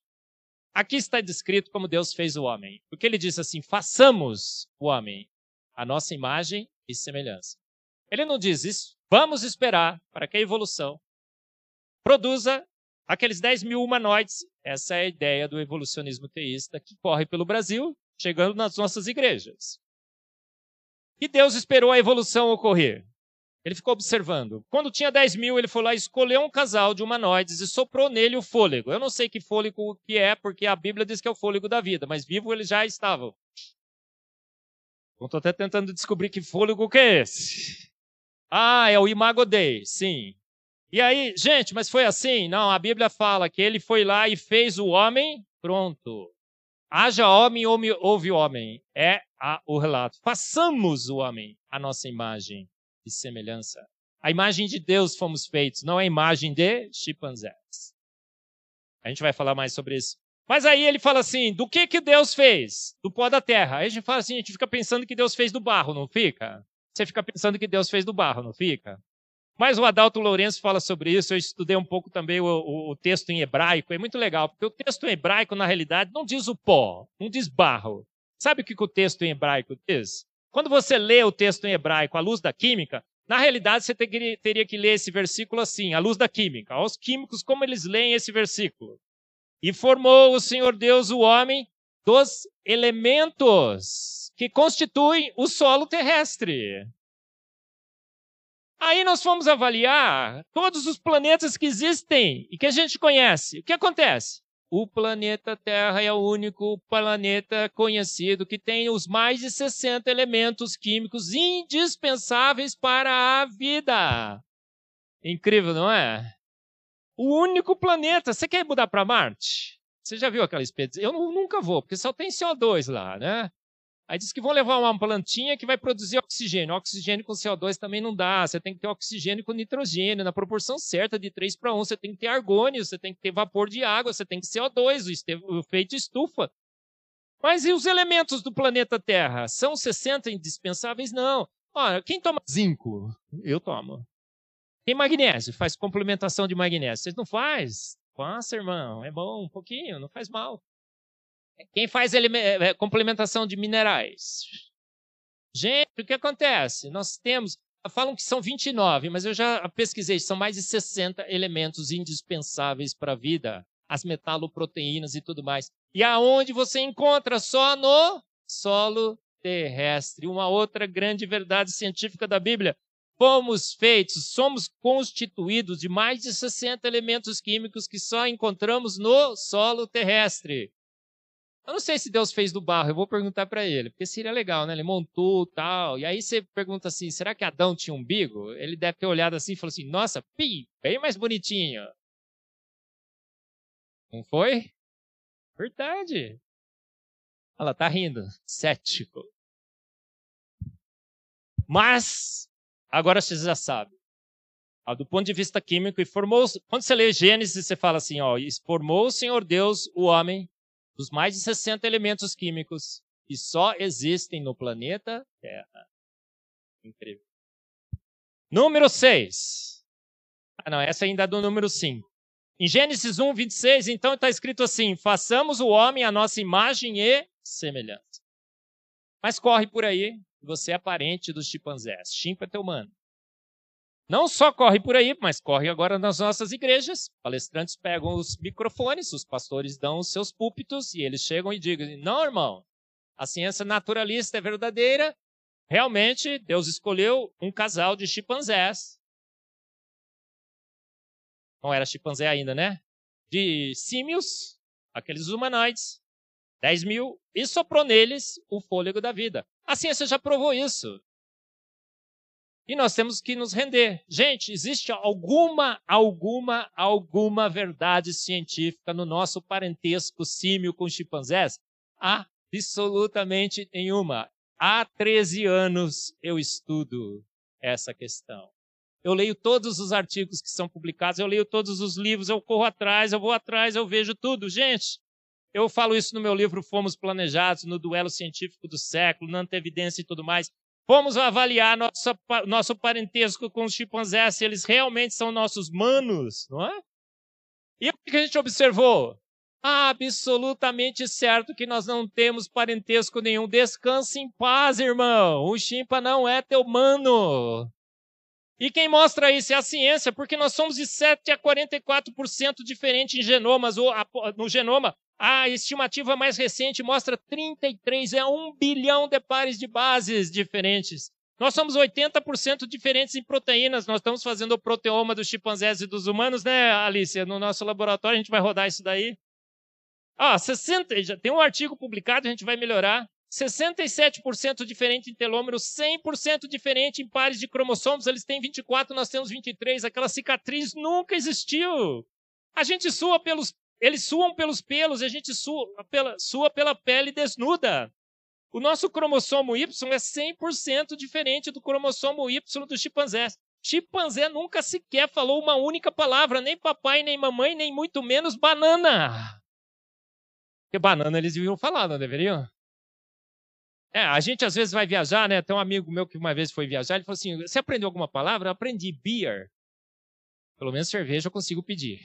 Speaker 1: Aqui está descrito como Deus fez o homem. Porque ele diz assim: façamos o homem a nossa imagem e semelhança. Ele não diz isso. Vamos esperar para que a evolução produza aqueles 10 mil humanoides. Essa é a ideia do evolucionismo teísta que corre pelo Brasil, chegando nas nossas igrejas. E Deus esperou a evolução ocorrer. Ele ficou observando. Quando tinha 10 mil, ele foi lá e escolheu um casal de humanoides e soprou nele o fôlego. Eu não sei que fôlego que é, porque a Bíblia diz que é o fôlego da vida, mas vivo eles já estavam. Estou até tentando descobrir que fôlego que é esse. Ah, é o Imago Dei, sim. E aí, gente, mas foi assim? Não, a Bíblia fala que ele foi lá e fez o homem, pronto. Haja homem, homem houve homem. É a, o relato. Façamos o homem a nossa imagem e semelhança. A imagem de Deus fomos feitos, não a imagem de chimpanzés. A gente vai falar mais sobre isso. Mas aí ele fala assim: do que que Deus fez? Do pó da terra. Aí a gente fala assim: a gente fica pensando que Deus fez do barro, não fica? Você fica pensando que Deus fez do barro, não fica? Mas o Adalto Lourenço fala sobre isso. Eu estudei um pouco também o, o, o, texto em hebraico. É muito legal, porque o texto em hebraico, na realidade, não diz o pó, não diz barro. Sabe o que, que o texto em hebraico diz? Quando você lê o texto em hebraico à luz da química, na realidade você teria que ler esse versículo assim, à luz da química. Aos químicos, como eles leem esse versículo? E formou o Senhor Deus o homem dos elementos que constituem o solo terrestre. Aí nós fomos avaliar todos os planetas que existem e que a gente conhece. O que acontece? O planeta Terra é o único planeta conhecido que tem os mais de 60 elementos químicos indispensáveis para a vida. Incrível, não é? O único planeta. Você quer mudar para Marte? Você já viu aquela expedição? Eu nunca vou, porque só tem CO2 lá, né? Aí diz que vão levar uma plantinha que vai produzir oxigênio. Oxigênio com CO2 também não dá. Você tem que ter oxigênio com nitrogênio na proporção certa de 3 para 1. Você tem que ter argônio, você tem que ter vapor de água, você tem que ter CO2, o efeito estufa. Mas e os elementos do planeta Terra? São 60 indispensáveis? Não. Olha, quem toma zinco? Eu tomo. Tem magnésio? Faz complementação de magnésio. Vocês não faz? Faça, irmão. É bom, um pouquinho, não faz mal. Quem faz ele, é, complementação de minerais? Gente, o que acontece? Nós temos, falam que são 29, mas eu já pesquisei, são mais de 60 elementos indispensáveis para a vida, as metaloproteínas e tudo mais. E aonde você encontra? Só no solo terrestre. Uma outra grande verdade científica da Bíblia. Fomos feitos, somos constituídos de mais de 60 elementos químicos que só encontramos no solo terrestre. Eu não sei se Deus fez do barro, eu vou perguntar para ele, porque seria legal, né? Ele montou tal. E aí você pergunta assim: será que Adão tinha um umbigo? Ele deve ter olhado assim e falou assim: nossa, pi, bem mais bonitinho. Não foi? Verdade. Ela tá rindo, cético. Mas, agora você já sabe. Do ponto de vista químico, e formou. Quando você lê Gênesis, você fala assim: ó, formou o Senhor Deus o homem dos mais de 60 elementos químicos que só existem no planeta Terra. Incrível. Número 6. Ah, não, essa ainda é do número 5. Em Gênesis 1, 26, então está escrito assim: façamos o homem a nossa imagem e semelhança. Mas corre por aí, você é parente dos chimpanzés. Chimpa é teu mano. Não só corre por aí, mas corre agora nas nossas igrejas. Palestrantes pegam os microfones, os pastores dão os seus púlpitos e eles chegam e digam: não, irmão, a ciência naturalista é verdadeira. Realmente, Deus escolheu um casal de chimpanzés. Não era chimpanzé ainda, né? De símios, aqueles humanoides, 10 mil, e soprou neles o fôlego da vida. A ciência já provou isso. E nós temos que nos render. Gente, existe alguma, alguma, alguma verdade científica no nosso parentesco símio com chimpanzés? Absolutamente nenhuma. Há 13 anos eu estudo essa questão. Eu leio todos os artigos que são publicados, eu leio todos os livros, eu corro atrás, eu vou atrás, eu vejo tudo. Gente, eu falo isso no meu livro Fomos Planejados, no duelo científico do século, na antevidência e tudo mais. Fomos avaliar nosso, nosso parentesco com os chimpanzés, se eles realmente são nossos manos, não é? E o que a gente observou? Absolutamente certo que nós não temos parentesco nenhum. Descanse em paz, irmão. O chimpa não é teu mano. E quem mostra isso é a ciência, porque nós somos de 7 a 44% diferentes em genomas, no genoma. A estimativa mais recente mostra 33, é um bilhão de pares de bases diferentes. Nós somos 80% diferentes em proteínas. Nós estamos fazendo o proteoma dos chimpanzés e dos humanos, né, Alicia? No nosso laboratório a gente vai rodar isso daí. Ah, 60, já tem um artigo publicado, a gente vai melhorar. 67% diferente em telômeros, 100% diferente em pares de cromossomos. Eles têm 24, nós temos 23. Aquela cicatriz nunca existiu. A gente sua pelos eles suam pelos pelos, a gente sua pela, sua pela pele desnuda. O nosso cromossomo Y é 100% diferente do cromossomo Y dos chimpanzés. Chimpanzé nunca sequer falou uma única palavra, nem papai, nem mamãe, nem muito menos banana. Porque banana eles deviam falar, não deveriam? É, a gente às vezes vai viajar, né? Tem um amigo meu que uma vez foi viajar, ele falou assim: Você aprendeu alguma palavra? Eu aprendi beer. Pelo menos cerveja eu consigo pedir.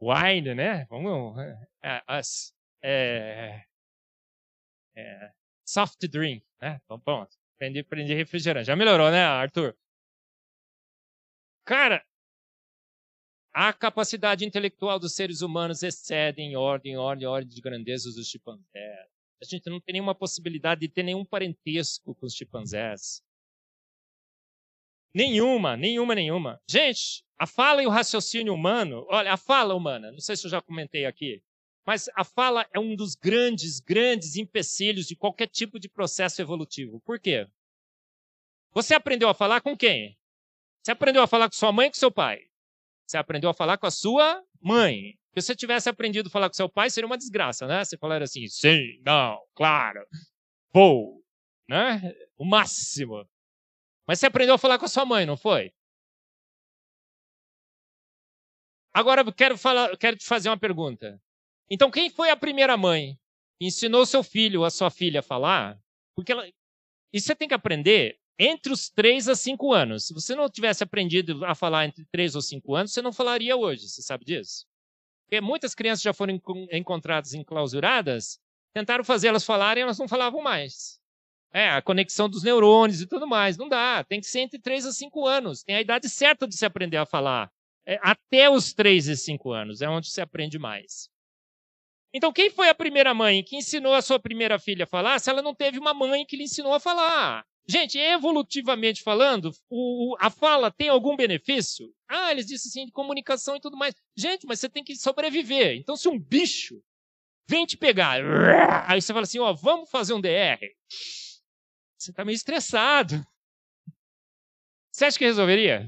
Speaker 1: Wine, né? Vamos, é, as, é, é, soft drink, né? Então, bom, aprendi, aprendi refrigerante. Já melhorou, né, Arthur? Cara, a capacidade intelectual dos seres humanos excede em ordem, ordem, ordem de grandeza dos chimpanzés. A gente não tem nenhuma possibilidade de ter nenhum parentesco com os chimpanzés. Nenhuma, nenhuma, nenhuma. Gente, a fala e o raciocínio humano, olha, a fala humana, não sei se eu já comentei aqui, mas a fala é um dos grandes, grandes empecilhos de qualquer tipo de processo evolutivo. Por quê? Você aprendeu a falar com quem? Você aprendeu a falar com sua mãe ou com seu pai? Você aprendeu a falar com a sua mãe. Se você tivesse aprendido a falar com seu pai, seria uma desgraça, né? Você falar assim, sim, não, claro, vou, né? O máximo. Mas você aprendeu a falar com a sua mãe, não foi? Agora eu quero, falar, quero te fazer uma pergunta. Então, quem foi a primeira mãe que ensinou seu filho ou a sua filha a falar? Porque ela... Isso você tem que aprender entre os 3 a 5 anos. Se você não tivesse aprendido a falar entre 3 ou 5 anos, você não falaria hoje. Você sabe disso? Porque muitas crianças já foram encontradas enclausuradas, tentaram fazer elas falarem e elas não falavam mais. É, a conexão dos neurônios e tudo mais. Não dá. Tem que ser entre 3 a 5 anos. Tem a idade certa de se aprender a falar. É, até os 3 e 5 anos é onde se aprende mais. Então, quem foi a primeira mãe que ensinou a sua primeira filha a falar se ela não teve uma mãe que lhe ensinou a falar? Gente, evolutivamente falando, o, a fala tem algum benefício? Ah, eles disseram assim, de comunicação e tudo mais. Gente, mas você tem que sobreviver. Então, se um bicho vem te pegar, aí você fala assim, ó, vamos fazer um DR. Você está meio estressado. Você acha que resolveria?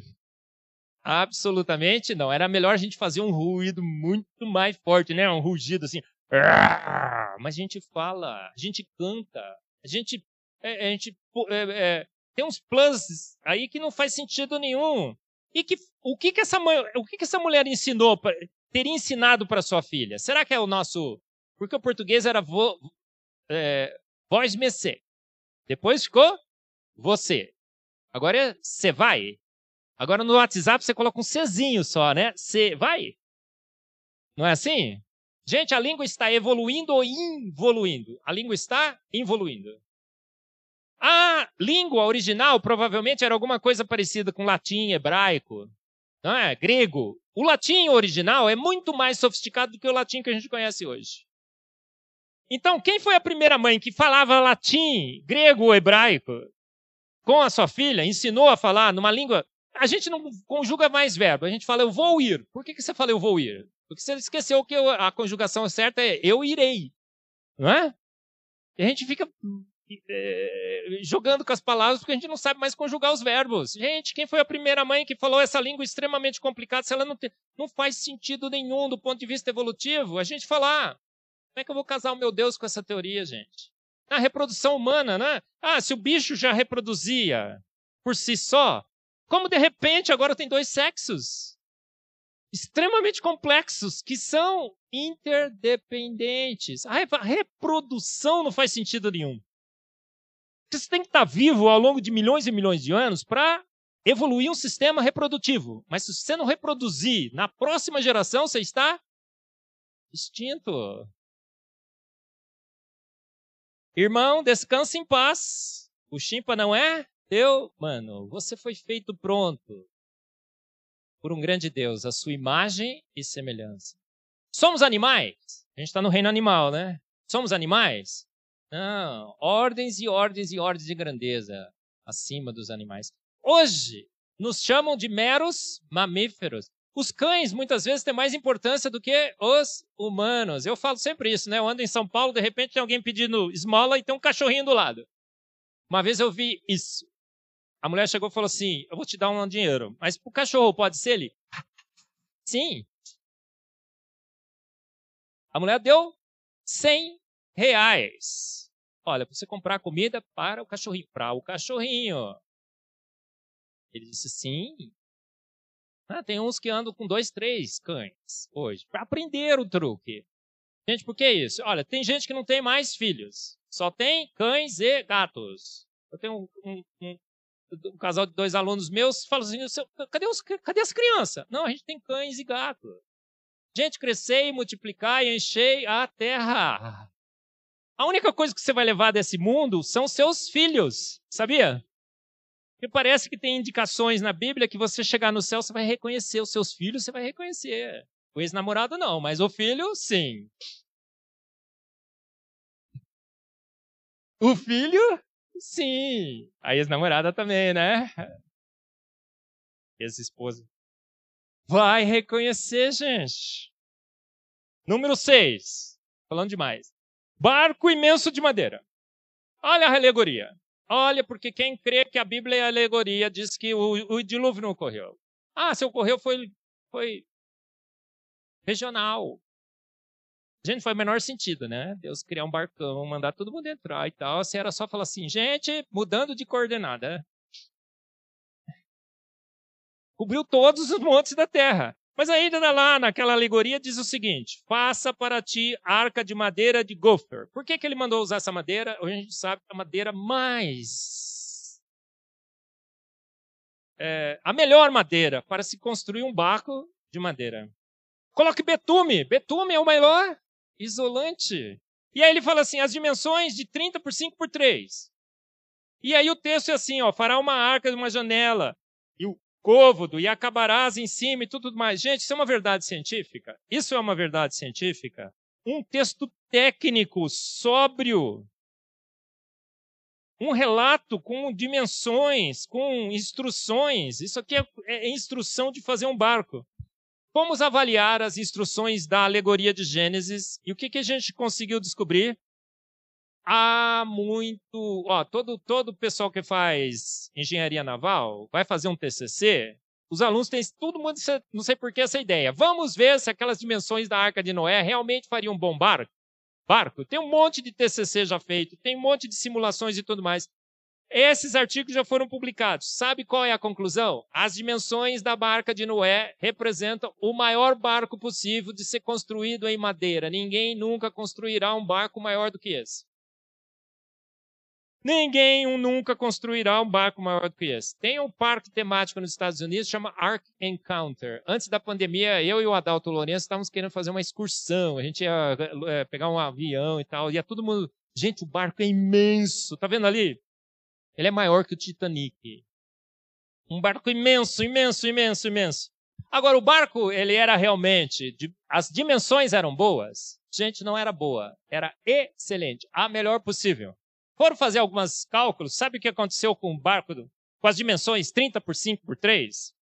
Speaker 1: Absolutamente não. Era melhor a gente fazer um ruído muito mais forte, né? Um rugido assim. Mas a gente fala, a gente canta, a gente, é, a gente é, é, tem uns planos aí que não faz sentido nenhum. E que, o que, que essa o que, que essa mulher ensinou, pra, teria ensinado para sua filha? Será que é o nosso? Porque o português era vo, é, voz mecê. Depois ficou você. Agora é você vai. Agora no WhatsApp você coloca um Czinho só, né? Você vai. Não é assim? Gente, a língua está evoluindo ou involuindo? A língua está evoluindo. Ah, na língua original, provavelmente era alguma coisa parecida com latim, hebraico, não é? grego. O latim original é muito mais sofisticado do que o latim que a gente conhece hoje. Então, quem foi a primeira mãe que falava latim, grego ou hebraico com a sua filha, ensinou a falar numa língua. A gente não conjuga mais verbo, a gente fala eu vou ir. Por que, que você fala eu vou ir? Porque você esqueceu que a conjugação certa é eu irei. Não é? E a gente fica é, jogando com as palavras porque a gente não sabe mais conjugar os verbos. Gente, quem foi a primeira mãe que falou essa língua extremamente complicada? Se ela não, não faz sentido nenhum do ponto de vista evolutivo, a gente falar. Como é que eu vou casar o meu Deus com essa teoria, gente? A reprodução humana, né? Ah, se o bicho já reproduzia por si só, como de repente agora tem dois sexos? Extremamente complexos, que são interdependentes. A reprodução não faz sentido nenhum. Você tem que estar vivo ao longo de milhões e milhões de anos para evoluir um sistema reprodutivo. Mas se você não reproduzir na próxima geração, você está extinto. Irmão, descanse em paz. O chimpa não é teu, mano. Você foi feito pronto por um grande Deus, a sua imagem e semelhança. Somos animais? A gente está no reino animal, né? Somos animais? Não. Ordens e ordens e ordens de grandeza acima dos animais. Hoje, nos chamam de meros mamíferos. Os cães muitas vezes têm mais importância do que os humanos. Eu falo sempre isso, né? Eu ando em São Paulo, de repente tem alguém pedindo esmola e tem um cachorrinho do lado. Uma vez eu vi isso. A mulher chegou e falou assim: Eu vou te dar um dinheiro, mas o cachorro pode ser ele? Sim. A mulher deu 100 reais. Olha, você comprar comida para o cachorrinho. Para o cachorrinho. Ele disse sim. Ah, tem uns que andam com dois, três cães hoje, para aprender o truque. Gente, por que isso? Olha, tem gente que não tem mais filhos, só tem cães e gatos. Eu tenho um, um, um, um casal de dois alunos meus, falam assim: cadê, os, cadê as crianças? Não, a gente tem cães e gatos. Gente, crescer e multiplicar e encher a terra. A única coisa que você vai levar desse mundo são seus filhos, sabia? Porque parece que tem indicações na Bíblia que você chegar no céu, você vai reconhecer os seus filhos, você vai reconhecer. O ex-namorado não, mas o filho, sim. O filho, sim. A ex-namorada também, né? Ex-esposa. Vai reconhecer, gente. Número 6. Falando demais. Barco imenso de madeira. Olha a alegoria. Olha, porque quem crê que a Bíblia é alegoria diz que o, o dilúvio não ocorreu. Ah, se ocorreu foi, foi regional. Gente, foi o menor sentido, né? Deus criar um barcão, mandar todo mundo entrar e tal. Se era só falar assim, gente, mudando de coordenada. Cobriu todos os montes da terra. Mas ainda lá naquela alegoria diz o seguinte: faça para ti arca de madeira de gopher. Por que, que ele mandou usar essa madeira? Hoje a gente sabe que é a madeira mais. É, a melhor madeira para se construir um barco de madeira. Coloque betume. Betume é o melhor isolante. E aí ele fala assim: as dimensões de 30 por 5 por 3. E aí o texto é assim: ó, fará uma arca de uma janela. Côvodo e acabarás em cima e tudo mais. Gente, isso é uma verdade científica? Isso é uma verdade científica? Um texto técnico, sóbrio. Um relato com dimensões, com instruções. Isso aqui é, é instrução de fazer um barco. Vamos avaliar as instruções da alegoria de Gênesis e o que, que a gente conseguiu descobrir? Há muito. Ó, todo, todo pessoal que faz engenharia naval vai fazer um TCC. Os alunos têm todo mundo, não sei por que essa ideia. Vamos ver se aquelas dimensões da Arca de Noé realmente fariam um bom barco. barco. Tem um monte de TCC já feito, tem um monte de simulações e tudo mais. Esses artigos já foram publicados. Sabe qual é a conclusão? As dimensões da barca de Noé representam o maior barco possível de ser construído em madeira. Ninguém nunca construirá um barco maior do que esse. Ninguém nunca construirá um barco maior do que esse. Tem um parque temático nos Estados Unidos, chama Ark Encounter. Antes da pandemia, eu e o Adalto Lourenço estávamos querendo fazer uma excursão. A gente ia é, pegar um avião e tal. Ia todo mundo. Gente, o barco é imenso. Tá vendo ali? Ele é maior que o Titanic. Um barco imenso, imenso, imenso, imenso. Agora, o barco, ele era realmente. As dimensões eram boas? Gente, não era boa. Era excelente. A melhor possível. Foram fazer alguns cálculos. Sabe o que aconteceu com o barco, com as dimensões 30 por 5 por 3?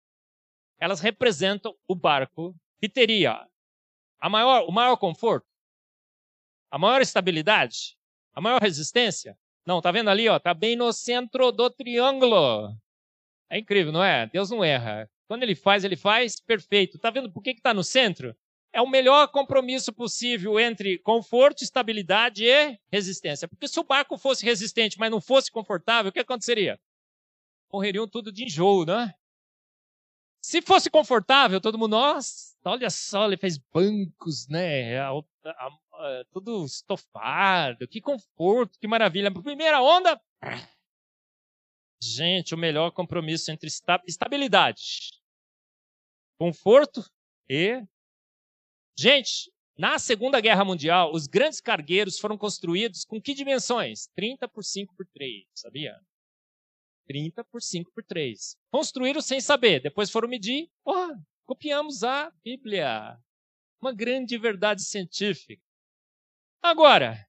Speaker 1: Elas representam o barco que teria a maior, o maior conforto, a maior estabilidade, a maior resistência. Não, tá vendo ali, ó, tá bem no centro do triângulo. É incrível, não é? Deus não erra. Quando ele faz, ele faz perfeito. Tá vendo por que está no centro? É o melhor compromisso possível entre conforto, estabilidade e resistência. Porque se o barco fosse resistente, mas não fosse confortável, o que aconteceria? Morreriam tudo de enjoo, né? Se fosse confortável, todo mundo, nossa, olha só, ele fez bancos, né? A, a, a, tudo estofado, que conforto, que maravilha. Primeira onda, Gente, o melhor compromisso entre estabilidade, conforto e. Gente, na Segunda Guerra Mundial, os grandes cargueiros foram construídos com que dimensões? 30 por 5 por 3, sabia? 30 por 5 por 3. Construíram sem saber, depois foram medir, oh, copiamos a Bíblia. Uma grande verdade científica. Agora,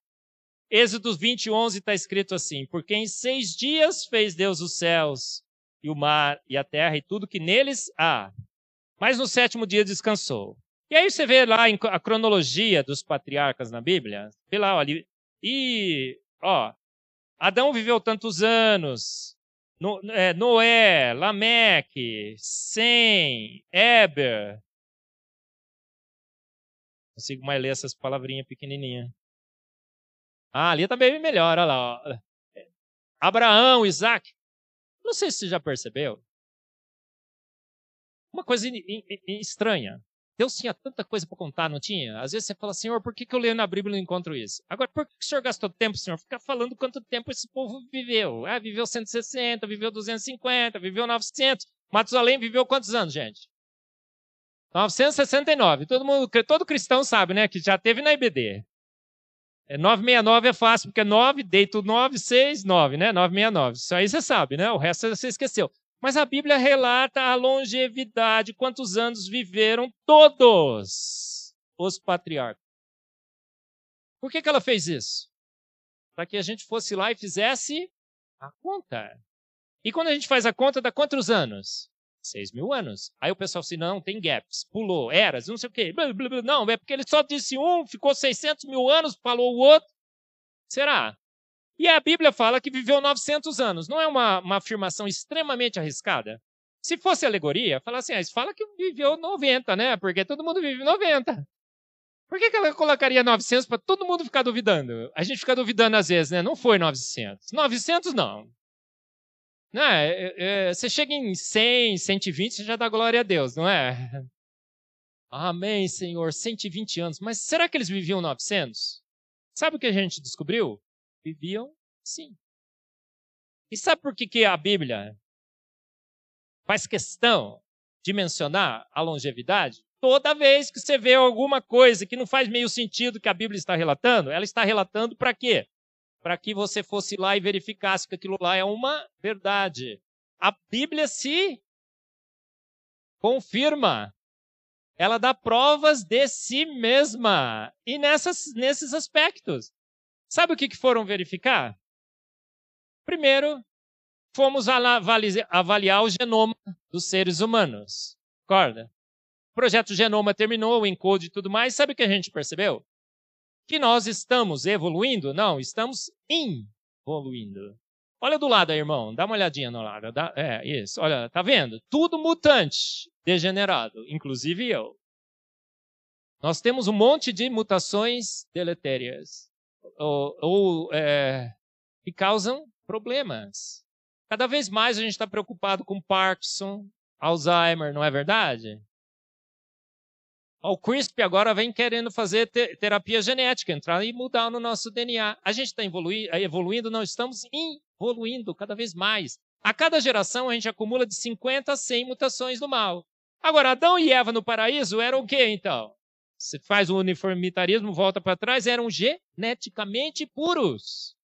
Speaker 1: Êxodo 20, 11 está escrito assim: Porque em seis dias fez Deus os céus e o mar e a terra e tudo que neles há. Mas no sétimo dia descansou. E aí você vê lá a cronologia dos patriarcas na Bíblia. Vê lá, olha. E, ó, Adão viveu tantos anos. No, é, Noé, Lameque, Sem, Eber. Não consigo mais ler essas palavrinhas pequenininhas. Ah, ali também melhor, olha lá. Ó. Abraão, Isaac. Não sei se você já percebeu. Uma coisa estranha. Deus tinha tanta coisa para contar, não tinha? Às vezes você fala, Senhor, por que, que eu leio na Bíblia e não encontro isso? Agora, por que o Senhor gastou tempo, Senhor? Ficar falando quanto tempo esse povo viveu. Ah, viveu 160, viveu 250, viveu 900. Matusalém viveu quantos anos, gente? 969. Todo mundo, todo cristão sabe, né? Que já teve na IBD. É 969 é fácil, porque é 9, deito 9, 6, 9, né? 969. Isso aí você sabe, né? O resto você esqueceu. Mas a Bíblia relata a longevidade, quantos anos viveram todos os patriarcas. Por que, que ela fez isso? Para que a gente fosse lá e fizesse a conta. E quando a gente faz a conta, dá quantos anos? Seis mil anos. Aí o pessoal assim, não, tem gaps, pulou, eras, não sei o quê. Não, é porque ele só disse um, ficou 600 mil anos, falou o outro. Será? E a Bíblia fala que viveu 900 anos. Não é uma, uma afirmação extremamente arriscada? Se fosse alegoria, fala assim, ah, fala que viveu 90, né? Porque todo mundo vive 90. Por que, que ela colocaria 900 para todo mundo ficar duvidando? A gente fica duvidando às vezes, né? Não foi 900. 900 não. Não é, é, é, você chega em 100, 120, você já dá glória a Deus, não é? Amém, Senhor, 120 anos. Mas será que eles viviam 900? Sabe o que a gente descobriu? Viviam sim. E sabe por que, que a Bíblia faz questão de mencionar a longevidade? Toda vez que você vê alguma coisa que não faz meio sentido que a Bíblia está relatando, ela está relatando para quê? para que você fosse lá e verificasse que aquilo lá é uma verdade. A Bíblia se confirma. Ela dá provas de si mesma. E nessas, nesses aspectos. Sabe o que, foram verificar? Primeiro, fomos avaliar o genoma dos seres humanos. Concorda? O projeto Genoma terminou, o encode e tudo mais. Sabe o que a gente percebeu? que nós estamos evoluindo? Não, estamos involuindo. Olha do lado aí, irmão. Dá uma olhadinha no lado. Dá, é, isso. Olha, tá vendo? Tudo mutante, degenerado, inclusive eu. Nós temos um monte de mutações deletérias ou, ou é, que causam problemas. Cada vez mais a gente está preocupado com Parkinson, Alzheimer, não é verdade? O CRISP agora vem querendo fazer te terapia genética, entrar e mudar no nosso DNA. A gente está evoluindo, não estamos evoluindo cada vez mais. A cada geração a gente acumula de 50 a 100 mutações do mal. Agora, Adão e Eva no paraíso eram o quê então? Você faz o uniformitarismo, volta para trás, eram geneticamente puros.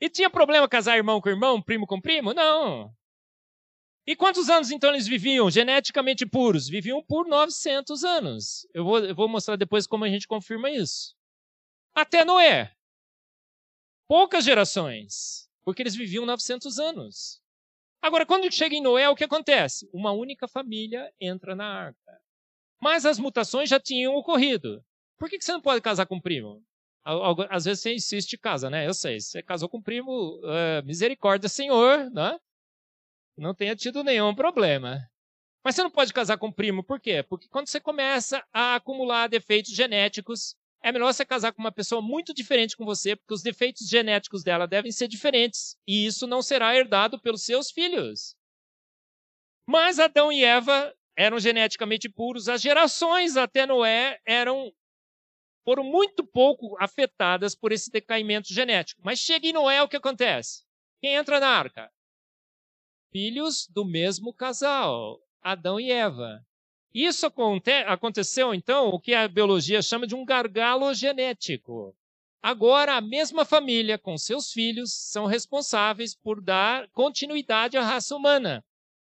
Speaker 1: E tinha problema casar irmão com irmão, primo com primo? Não. E quantos anos então eles viviam geneticamente puros? Viviam por 900 anos. Eu vou, eu vou mostrar depois como a gente confirma isso. Até Noé. Poucas gerações, porque eles viviam 900 anos. Agora, quando chega em Noé, o que acontece? Uma única família entra na arca. Mas as mutações já tinham ocorrido. Por que você não pode casar com primo? Às vezes você insiste em casa, né? Eu sei. Você casou com primo, uh, misericórdia, senhor, né? Não tenha tido nenhum problema. Mas você não pode casar com primo, por quê? Porque quando você começa a acumular defeitos genéticos, é melhor você casar com uma pessoa muito diferente com você, porque os defeitos genéticos dela devem ser diferentes. E isso não será herdado pelos seus filhos. Mas Adão e Eva eram geneticamente puros. As gerações até Noé eram foram muito pouco afetadas por esse decaimento genético. Mas chega em Noé, o que acontece? Quem entra na arca? Filhos do mesmo casal, Adão e Eva. Isso aconteceu, então, o que a biologia chama de um gargalo genético. Agora, a mesma família, com seus filhos, são responsáveis por dar continuidade à raça humana.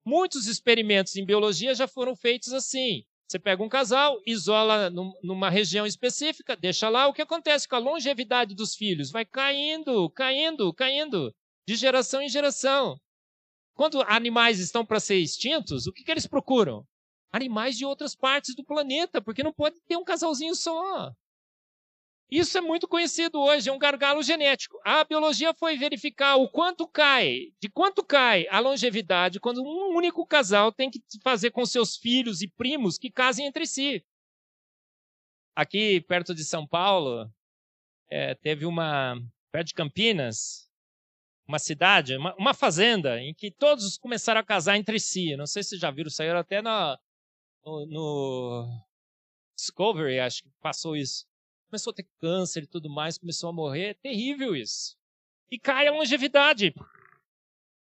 Speaker 1: Muitos experimentos em biologia já foram feitos assim. Você pega um casal, isola numa região específica, deixa lá. O que acontece com a longevidade dos filhos? Vai caindo, caindo, caindo, de geração em geração. Quando animais estão para ser extintos, o que, que eles procuram? Animais de outras partes do planeta, porque não pode ter um casalzinho só. Isso é muito conhecido hoje, é um gargalo genético. A biologia foi verificar o quanto cai, de quanto cai a longevidade quando um único casal tem que fazer com seus filhos e primos que casem entre si. Aqui perto de São Paulo, é, teve uma, perto de Campinas, uma cidade, uma, uma, fazenda, em que todos começaram a casar entre si. Não sei se já viram, saíram até no, no Discovery, acho que passou isso começou a ter câncer e tudo mais, começou a morrer. É terrível isso. E cai a longevidade.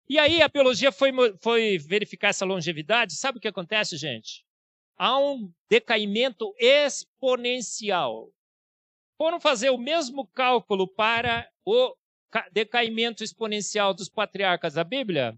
Speaker 1: E aí a biologia foi, foi verificar essa longevidade. Sabe o que acontece, gente? Há um decaimento exponencial. Foram fazer o mesmo cálculo para o decaimento exponencial dos patriarcas da Bíblia?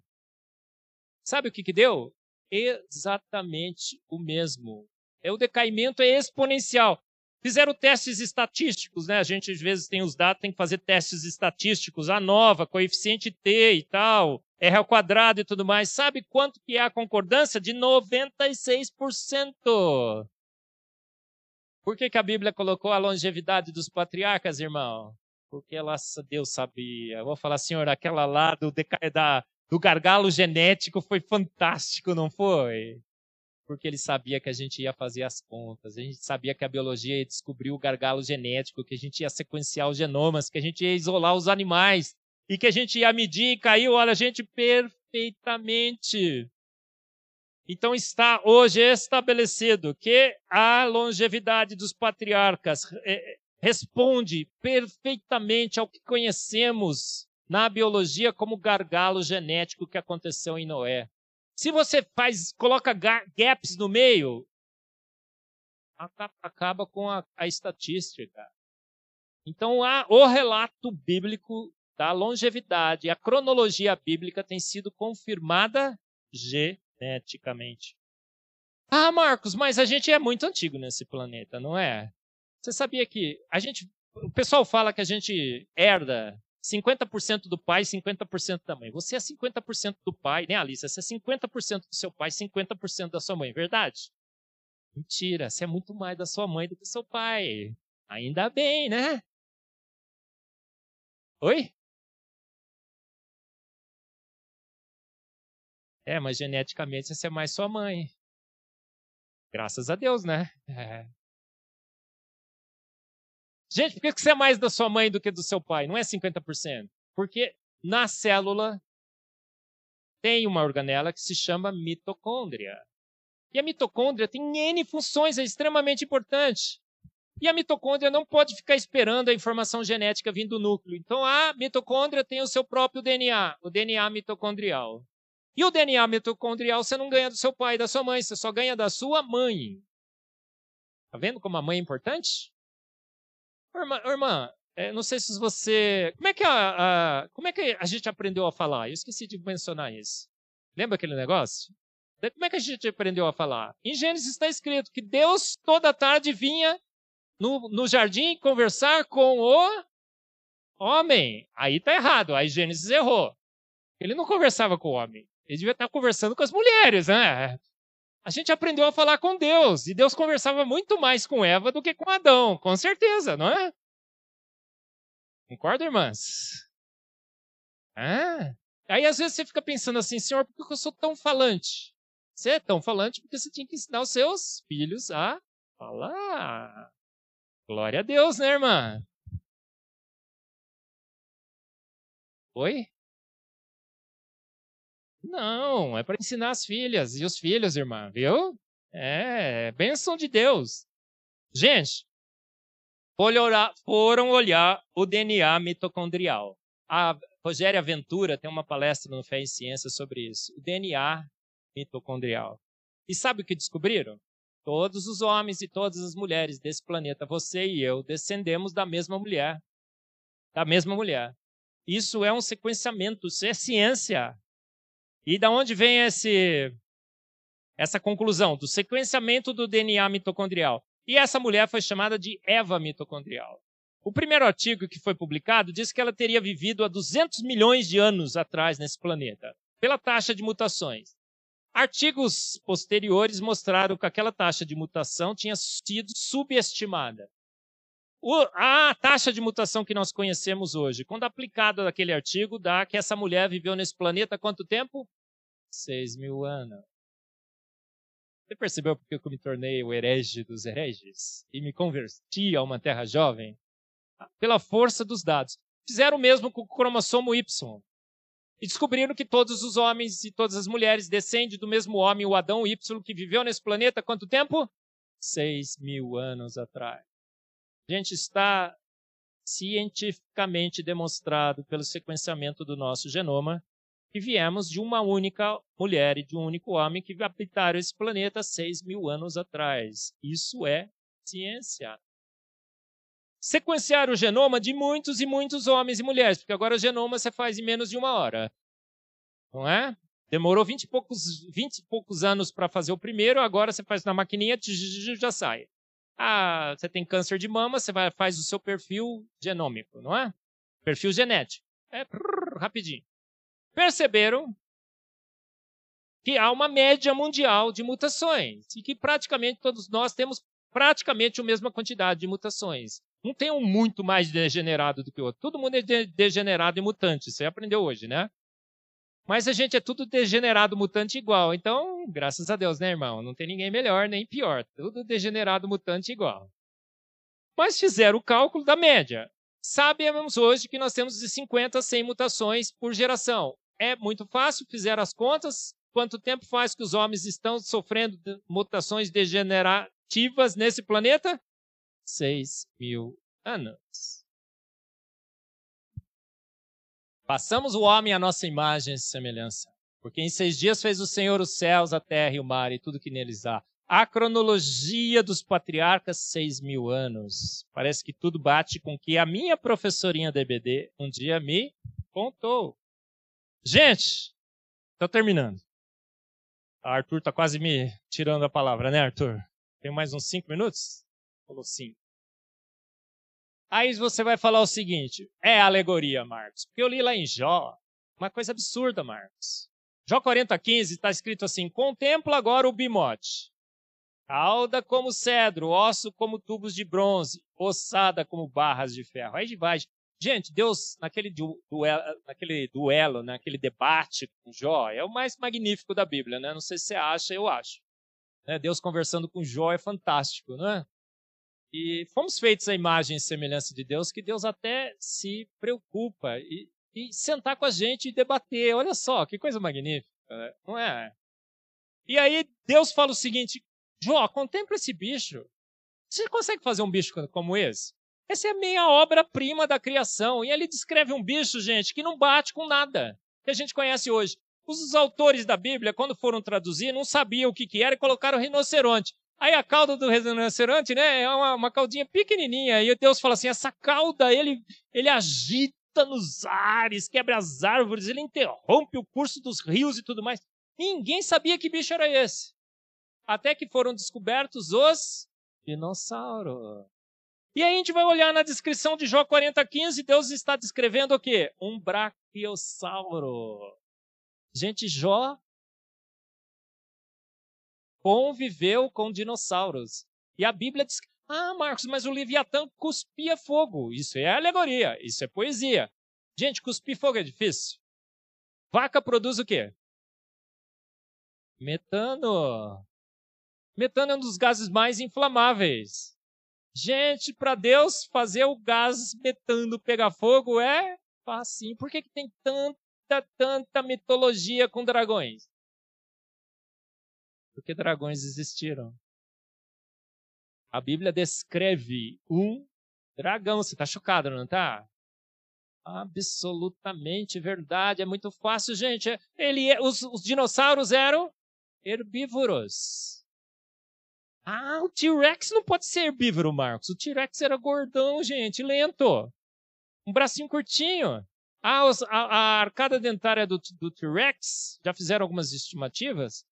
Speaker 1: Sabe o que, que deu? Exatamente o mesmo. É o decaimento é exponencial. Fizeram testes estatísticos, né? A gente às vezes tem os dados, tem que fazer testes estatísticos, a nova, coeficiente T e tal, R ao quadrado e tudo mais. Sabe quanto que é a concordância? De 96%. Por que, que a Bíblia colocou a longevidade dos patriarcas, irmão? Porque ela, Deus sabia. Eu vou falar, senhor, aquela lá do, da, do gargalo genético foi fantástico, não foi? Porque ele sabia que a gente ia fazer as contas, a gente sabia que a biologia ia descobrir o gargalo genético, que a gente ia sequenciar os genomas, que a gente ia isolar os animais e que a gente ia medir e caiu, olha, a gente perfeitamente. Então está hoje estabelecido que a longevidade dos patriarcas eh, responde perfeitamente ao que conhecemos na biologia como gargalo genético que aconteceu em Noé. Se você faz, coloca gaps no meio, acaba com a, a estatística. Então, a, o relato bíblico da longevidade, a cronologia bíblica tem sido confirmada geneticamente. Ah, Marcos, mas a gente é muito antigo nesse planeta, não é? Você sabia que a gente, o pessoal fala que a gente herda 50% do pai, 50% da mãe. Você é 50% do pai, né, Alice? Você é 50% do seu pai, 50% da sua mãe, verdade? Mentira, você é muito mais da sua mãe do que do seu pai. Ainda bem, né? Oi? É, mas geneticamente você é mais sua mãe. Graças a Deus, né? É. Gente, por que você é mais da sua mãe do que do seu pai? Não é 50%. Porque na célula tem uma organela que se chama mitocôndria. E a mitocôndria tem N funções, é extremamente importante. E a mitocôndria não pode ficar esperando a informação genética vindo do núcleo. Então a mitocôndria tem o seu próprio DNA, o DNA mitocondrial. E o DNA mitocondrial você não ganha do seu pai e da sua mãe, você só ganha da sua mãe. Tá vendo como a mãe é importante? Irmã, irmã, É, não sei se você. Como é, que a, a, como é que a gente aprendeu a falar? Eu esqueci de mencionar isso. Lembra aquele negócio? Como é que a gente aprendeu a falar? Em Gênesis está escrito que Deus toda tarde vinha no, no jardim conversar com o homem. Aí está errado, aí Gênesis errou. Ele não conversava com o homem. Ele devia estar conversando com as mulheres, né? A gente aprendeu a falar com Deus. E Deus conversava muito mais com Eva do que com Adão, com certeza, não é? Concorda, irmãs? Ah. Aí às vezes você fica pensando assim, Senhor, por que eu sou tão falante? Você é tão falante porque você tinha que ensinar os seus filhos a falar. Glória a Deus, né, irmã? Oi? Não, é para ensinar as filhas e os filhos, irmã, viu? É, bênção de Deus. Gente, foram olhar o DNA mitocondrial. A Rogéria Ventura tem uma palestra no Fé e Ciência sobre isso. O DNA mitocondrial. E sabe o que descobriram? Todos os homens e todas as mulheres desse planeta, você e eu, descendemos da mesma mulher. Da mesma mulher. Isso é um sequenciamento, isso é ciência. E da onde vem esse, essa conclusão? Do sequenciamento do DNA mitocondrial. E essa mulher foi chamada de Eva mitocondrial. O primeiro artigo que foi publicado diz que ela teria vivido há 200 milhões de anos atrás nesse planeta, pela taxa de mutações. Artigos posteriores mostraram que aquela taxa de mutação tinha sido subestimada. O, a taxa de mutação que nós conhecemos hoje, quando aplicada naquele artigo, dá que essa mulher viveu nesse planeta quanto tempo? Seis mil anos. Você percebeu porque eu me tornei o herege dos hereges e me converti a uma terra jovem? Pela força dos dados. Fizeram o mesmo com o cromossomo Y. E descobriram que todos os homens e todas as mulheres descendem do mesmo homem, o Adão Y, que viveu nesse planeta quanto tempo? Seis mil anos atrás. Gente, está cientificamente demonstrado pelo sequenciamento do nosso genoma que viemos de uma única mulher e de um único homem que habitaram esse planeta seis mil anos atrás. Isso é ciência. Sequenciar o genoma de muitos e muitos homens e mulheres, porque agora o genoma você faz em menos de uma hora. Não é? Demorou 20 e poucos, 20 e poucos anos para fazer o primeiro, agora você faz na maquininha, já sai. Ah, você tem câncer de mama, você vai, faz o seu perfil genômico, não é? Perfil genético. É prrr, rapidinho. Perceberam que há uma média mundial de mutações e que praticamente todos nós temos praticamente a mesma quantidade de mutações. Não tem um muito mais degenerado do que o outro. Todo mundo é de degenerado e mutante. Você aprendeu hoje, né? Mas a gente é tudo degenerado mutante igual. Então, graças a Deus, né, irmão? Não tem ninguém melhor nem pior. Tudo degenerado mutante igual. Mas fizeram o cálculo da média. Sabemos hoje que nós temos de 50 a 100 mutações por geração. É muito fácil, fizeram as contas. Quanto tempo faz que os homens estão sofrendo mutações degenerativas nesse planeta? 6 mil anos. Passamos o homem à nossa imagem e semelhança. Porque em seis dias fez o Senhor os céus, a terra e o mar e tudo que neles há. A cronologia dos patriarcas, seis mil anos. Parece que tudo bate com o que a minha professorinha DBD um dia me contou. Gente, estou terminando. A Arthur está quase me tirando a palavra, né, Arthur? Tem mais uns cinco minutos? Falou cinco. Aí você vai falar o seguinte: é alegoria, Marcos. Porque eu li lá em Jó, uma coisa absurda, Marcos. Jó 40,15 está escrito assim: Contempla agora o bimote. Cauda como cedro, osso como tubos de bronze, ossada como barras de ferro. Aí vai. Gente, Deus, naquele duelo, naquele duelo, naquele debate com Jó, é o mais magnífico da Bíblia, né? Não sei se você acha, eu acho. Né, Deus conversando com Jó é fantástico, não é? E fomos feitos à imagem e semelhança de Deus, que Deus até se preocupa e, e sentar com a gente e debater. Olha só, que coisa magnífica, né? não é? E aí Deus fala o seguinte: Jó, contempla esse bicho. Você consegue fazer um bicho como esse? Essa é a meia obra-prima da criação. E ele descreve um bicho, gente, que não bate com nada que a gente conhece hoje. Os autores da Bíblia, quando foram traduzir, não sabiam o que, que era e colocaram rinoceronte. Aí a cauda do rinoceronte, né, é uma, uma caudinha pequenininha. E Deus fala assim: essa cauda ele, ele agita nos ares, quebra as árvores, ele interrompe o curso dos rios e tudo mais. Ninguém sabia que bicho era esse. Até que foram descobertos os dinossauros. E aí a gente vai olhar na descrição de Jó 40:15, Deus está descrevendo o quê? Um brachiosauro. Gente, Jó conviveu com dinossauros. E a Bíblia diz: Ah, Marcos, mas o Leviatã cuspia fogo. Isso é alegoria, isso é poesia. Gente, cuspir fogo é difícil. Vaca produz o quê? Metano. Metano é um dos gases mais inflamáveis. Gente, para Deus fazer o gás metano pegar fogo é fácil. Por que, que tem tanta, tanta mitologia com dragões? Porque dragões existiram. A Bíblia descreve um dragão. Você está chocado, não está? Absolutamente verdade. É muito fácil, gente. Ele, é, os, os dinossauros eram herbívoros. Ah, o T-Rex não pode ser herbívoro, Marcos. O T-Rex era gordão, gente, lento. Um bracinho curtinho. Ah, os, a, a, arcada dentária do, do T-Rex, já fizeram algumas estimativas.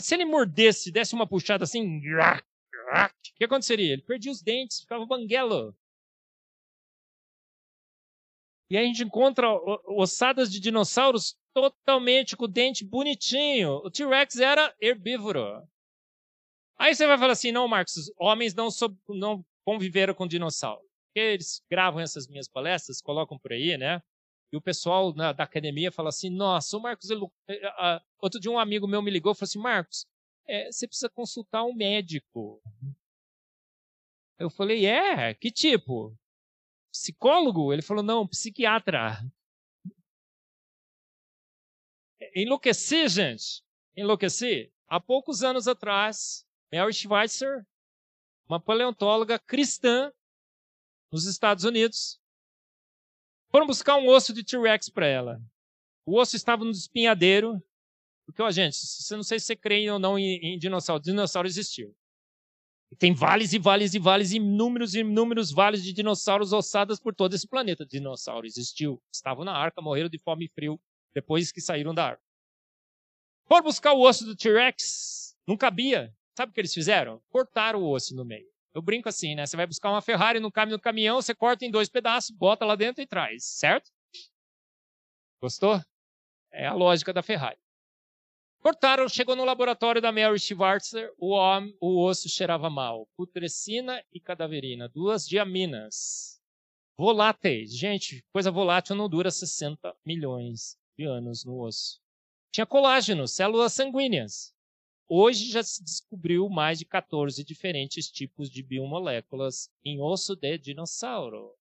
Speaker 1: Se ele mordesse, desse uma puxada assim, o que aconteceria? Ele perdia os dentes, ficava banguelo. E aí a gente encontra ossadas de dinossauros totalmente com o dente bonitinho. O T-Rex era herbívoro. Aí você vai falar assim, não, Marcos, homens não, não conviveram com dinossauro. Porque eles gravam essas minhas palestras, colocam por aí, né? E o pessoal na, da academia fala assim, nossa, o Marcos... Ele, uh, outro dia um amigo meu me ligou e falou assim, Marcos, é, você precisa consultar um médico. Eu falei, é? Que tipo? Psicólogo? Ele falou, não, psiquiatra. Enlouqueci, gente. Enlouqueci. Há poucos anos atrás, Mary Schweitzer, uma paleontóloga cristã nos Estados Unidos, foram buscar um osso de T-Rex para ela. O osso estava no espinhadeiro, porque, ó, gente, você não sei se você crê ou não em, em dinossauro. Dinossauro existiu. Tem vales e vales e vales, inúmeros e inúmeros vales de dinossauros ossadas por todo esse planeta. Dinossauro existiu. Estavam na arca, morreram de fome e frio depois que saíram da arca. Foram buscar o osso do T-Rex, não cabia. Sabe o que eles fizeram? Cortaram o osso no meio. Eu brinco assim, né? Você vai buscar uma Ferrari no caminhão, você corta em dois pedaços, bota lá dentro e traz, certo? Gostou? É a lógica da Ferrari. Cortaram, chegou no laboratório da Mary Schwarzer, o, homem, o osso cheirava mal. Putrescina e cadaverina, duas diaminas. Voláteis. Gente, coisa volátil não dura 60 milhões de anos no osso. Tinha colágeno, células sanguíneas. Hoje já se descobriu mais de 14 diferentes tipos de biomoléculas em osso de dinossauro.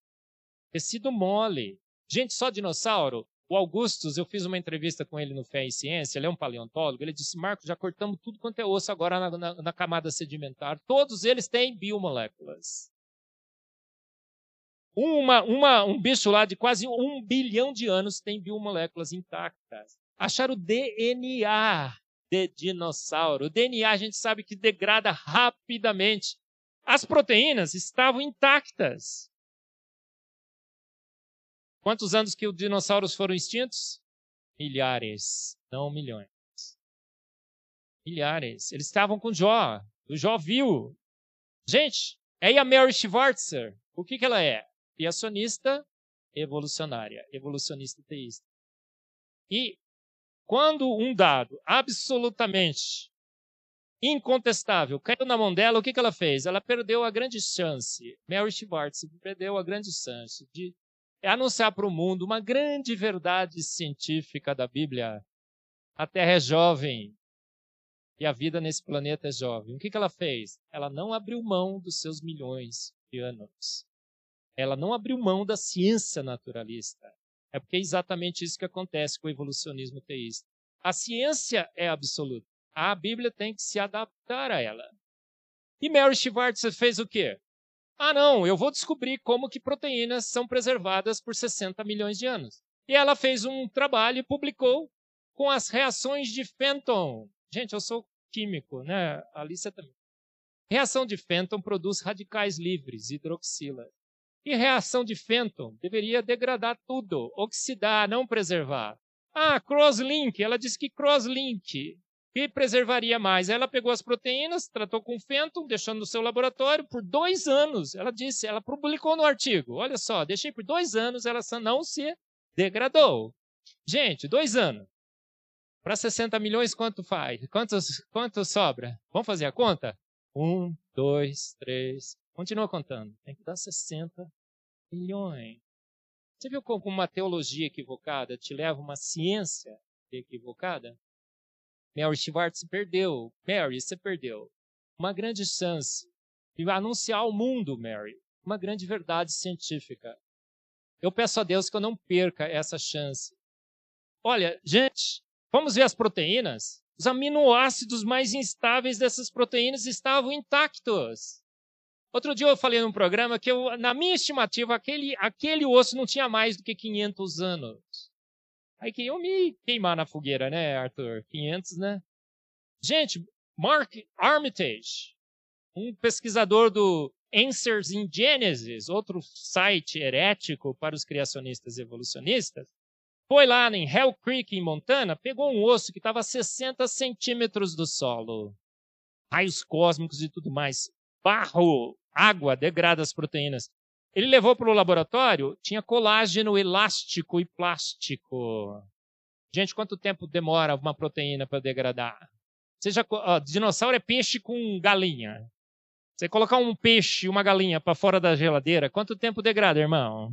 Speaker 1: Tecido mole. Gente, só dinossauro? O Augustus, eu fiz uma entrevista com ele no Fé e Ciência, ele é um paleontólogo, ele disse, Marcos, já cortamos tudo quanto é osso agora na, na, na camada sedimentar. Todos eles têm biomoléculas. Uma, uma, um bicho lá de quase um bilhão de anos tem biomoléculas intactas. Acharam DNA de dinossauro. O DNA a gente sabe que degrada rapidamente. As proteínas estavam intactas. Quantos anos que os dinossauros foram extintos? Milhares, não milhões. Milhares. Eles estavam com Jó. O Jó viu. Gente, é a Mary Schwartzer. O que, que ela é? Criacionista evolucionária, evolucionista teísta. E quando um dado absolutamente incontestável caiu na mão dela, o que, que ela fez? Ela perdeu a grande chance. Mary Schwartz perdeu a grande chance de anunciar para o mundo uma grande verdade científica da Bíblia. A Terra é jovem e a vida nesse planeta é jovem. O que, que ela fez? Ela não abriu mão dos seus milhões de anos. Ela não abriu mão da ciência naturalista. É porque é exatamente isso que acontece com o evolucionismo teísta. A ciência é absoluta. A Bíblia tem que se adaptar a ela. E Mary Schwartz fez o quê? Ah, não, eu vou descobrir como que proteínas são preservadas por 60 milhões de anos. E ela fez um trabalho e publicou com as reações de Fenton. Gente, eu sou químico, né? A também. Reação de Fenton produz radicais livres, hidroxila. E reação de Fenton deveria degradar tudo, oxidar, não preservar. Ah, crosslink, ela disse que crosslink que preservaria mais. Ela pegou as proteínas, tratou com Fenton, deixando no seu laboratório por dois anos. Ela disse, ela publicou no artigo. Olha só, deixei por dois anos, ela não se degradou. Gente, dois anos. Para 60 milhões, quanto faz? Quantos, quanto sobra? Vamos fazer a conta? Um, dois, três. Continua contando. Tem que dar 60 milhões. Você viu como uma teologia equivocada te leva a uma ciência equivocada? Mary Schwartz perdeu. Mary, você perdeu. Uma grande chance de anunciar ao mundo, Mary, uma grande verdade científica. Eu peço a Deus que eu não perca essa chance. Olha, gente, vamos ver as proteínas? Os aminoácidos mais instáveis dessas proteínas estavam intactos. Outro dia eu falei num programa que, eu, na minha estimativa, aquele, aquele osso não tinha mais do que 500 anos. Aí que eu me queimar na fogueira, né, Arthur? 500, né? Gente, Mark Armitage, um pesquisador do Answers in Genesis, outro site herético para os criacionistas evolucionistas, foi lá em Hell Creek, em Montana, pegou um osso que estava a 60 centímetros do solo. Raios cósmicos e tudo mais. Barro, água, degrada as proteínas. Ele levou para o laboratório, tinha colágeno elástico e plástico. Gente, quanto tempo demora uma proteína para degradar? Seja, ó, dinossauro é peixe com galinha. Você colocar um peixe e uma galinha para fora da geladeira, quanto tempo degrada, irmão?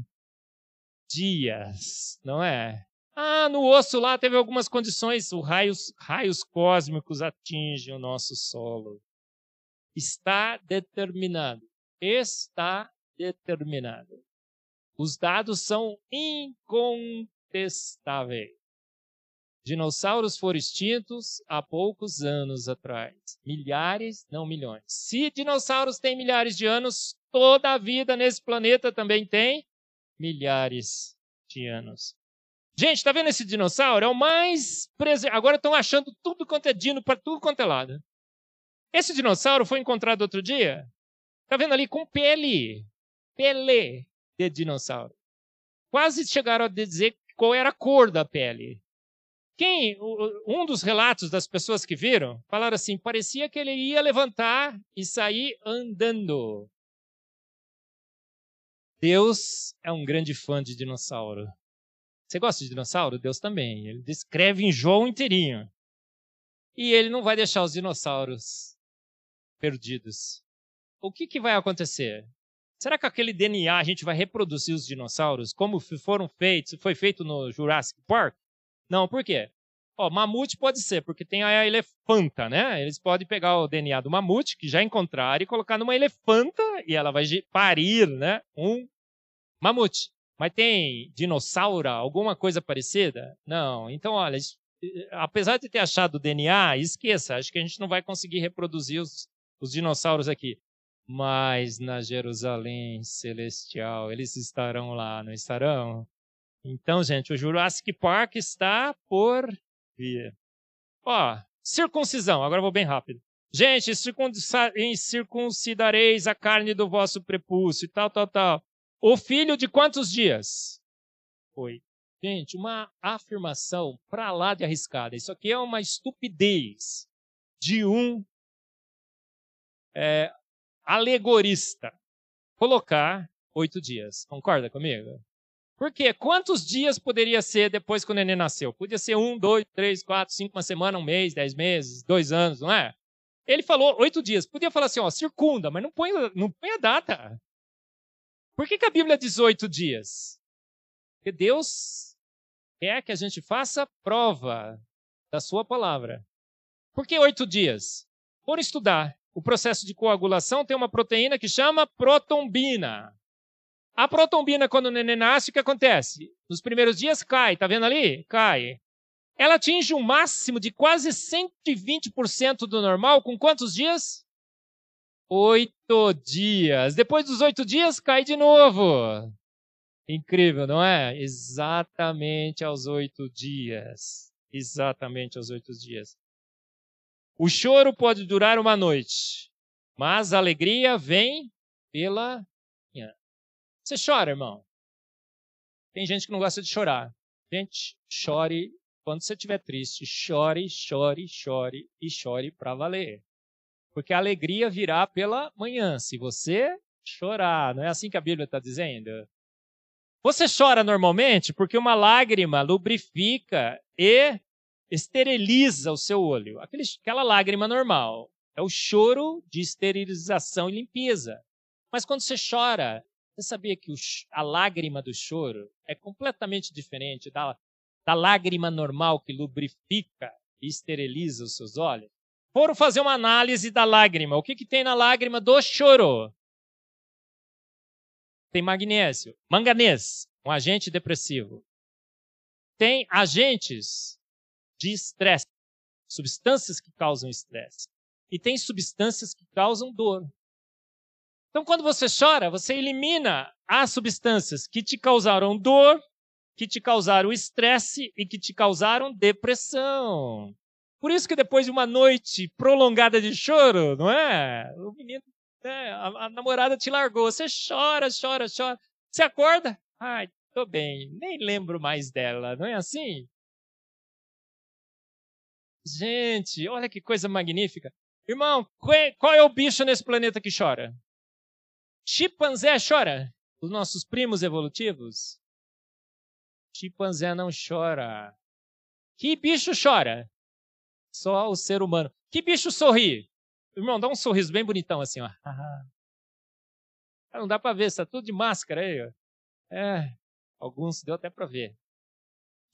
Speaker 1: Dias, não é? Ah, no osso lá teve algumas condições, os raios, raios cósmicos atingem o nosso solo. Está determinado. Está determinada. Os dados são incontestáveis. Dinossauros foram extintos há poucos anos atrás. Milhares, não milhões. Se dinossauros têm milhares de anos, toda a vida nesse planeta também tem milhares de anos. Gente, tá vendo esse dinossauro? É o mais presente. Agora estão achando tudo quanto é dino para tudo quanto é lado. Esse dinossauro foi encontrado outro dia. Tá vendo ali com pele. Pelé de dinossauro. Quase chegaram a dizer qual era a cor da pele. Quem, um dos relatos das pessoas que viram, falaram assim: parecia que ele ia levantar e sair andando. Deus é um grande fã de dinossauro. Você gosta de dinossauro? Deus também. Ele descreve em João inteirinho. E ele não vai deixar os dinossauros perdidos. O que, que vai acontecer? Será que aquele DNA a gente vai reproduzir os dinossauros como foram feitos, foi feito no Jurassic Park? Não, por quê? Ó, mamute pode ser, porque tem a elefanta, né? Eles podem pegar o DNA do mamute, que já encontraram, e colocar numa elefanta, e ela vai parir, né? Um mamute. Mas tem dinossauro, alguma coisa parecida? Não. Então, olha, apesar de ter achado o DNA, esqueça, acho que a gente não vai conseguir reproduzir os, os dinossauros aqui mas na Jerusalém celestial. Eles estarão lá, não estarão? Então, gente, o Jurassic Park está por vir. Ó, circuncisão, agora vou bem rápido. Gente, circuncidareis a carne do vosso prepúcio e tal, tal, tal. O filho de quantos dias? Foi. Gente, uma afirmação para lá de arriscada. Isso aqui é uma estupidez de um é, alegorista colocar oito dias. Concorda comigo? Por quê? Quantos dias poderia ser depois que o neném nasceu? Podia ser um, dois, três, quatro, cinco, uma semana, um mês, dez meses, dois anos, não é? Ele falou oito dias. Podia falar assim, ó, circunda, mas não põe, não põe a data. Por que, que a Bíblia diz oito dias? Porque Deus quer que a gente faça prova da sua palavra. Por que oito dias? Por estudar o processo de coagulação tem uma proteína que chama protombina. A protombina, quando o neném nasce, o que acontece? Nos primeiros dias cai, tá vendo ali? Cai. Ela atinge um máximo de quase 120% do normal com quantos dias? Oito dias. Depois dos oito dias, cai de novo. Incrível, não é? Exatamente aos oito dias. Exatamente aos oito dias. O choro pode durar uma noite, mas a alegria vem pela manhã. Você chora, irmão? Tem gente que não gosta de chorar. Gente, chore quando você estiver triste. Chore, chore, chore e chore para valer. Porque a alegria virá pela manhã, se você chorar. Não é assim que a Bíblia está dizendo? Você chora normalmente porque uma lágrima lubrifica e esteriliza o seu olho. aquela lágrima normal. É o choro de esterilização e limpeza. Mas quando você chora, você sabia que a lágrima do choro é completamente diferente da, da lágrima normal que lubrifica e esteriliza os seus olhos? Foram fazer uma análise da lágrima. O que, que tem na lágrima do choro? Tem magnésio, manganês, um agente depressivo. Tem agentes de estresse, substâncias que causam estresse. E tem substâncias que causam dor. Então, quando você chora, você elimina as substâncias que te causaram dor, que te causaram estresse e que te causaram depressão. Por isso que depois de uma noite prolongada de choro, não é? O menino, né, a, a, namorada te largou, você chora, chora, chora. Você acorda? Ai, tô bem, nem lembro mais dela, não é assim? Gente, olha que coisa magnífica. Irmão, qual é o bicho nesse planeta que chora? Chimpanzé chora? Os nossos primos evolutivos? Chimpanzé não chora. Que bicho chora? Só o ser humano. Que bicho sorri? Irmão, dá um sorriso bem bonitão assim, ó. Não dá para ver, está tudo de máscara aí. É, alguns deu até para ver.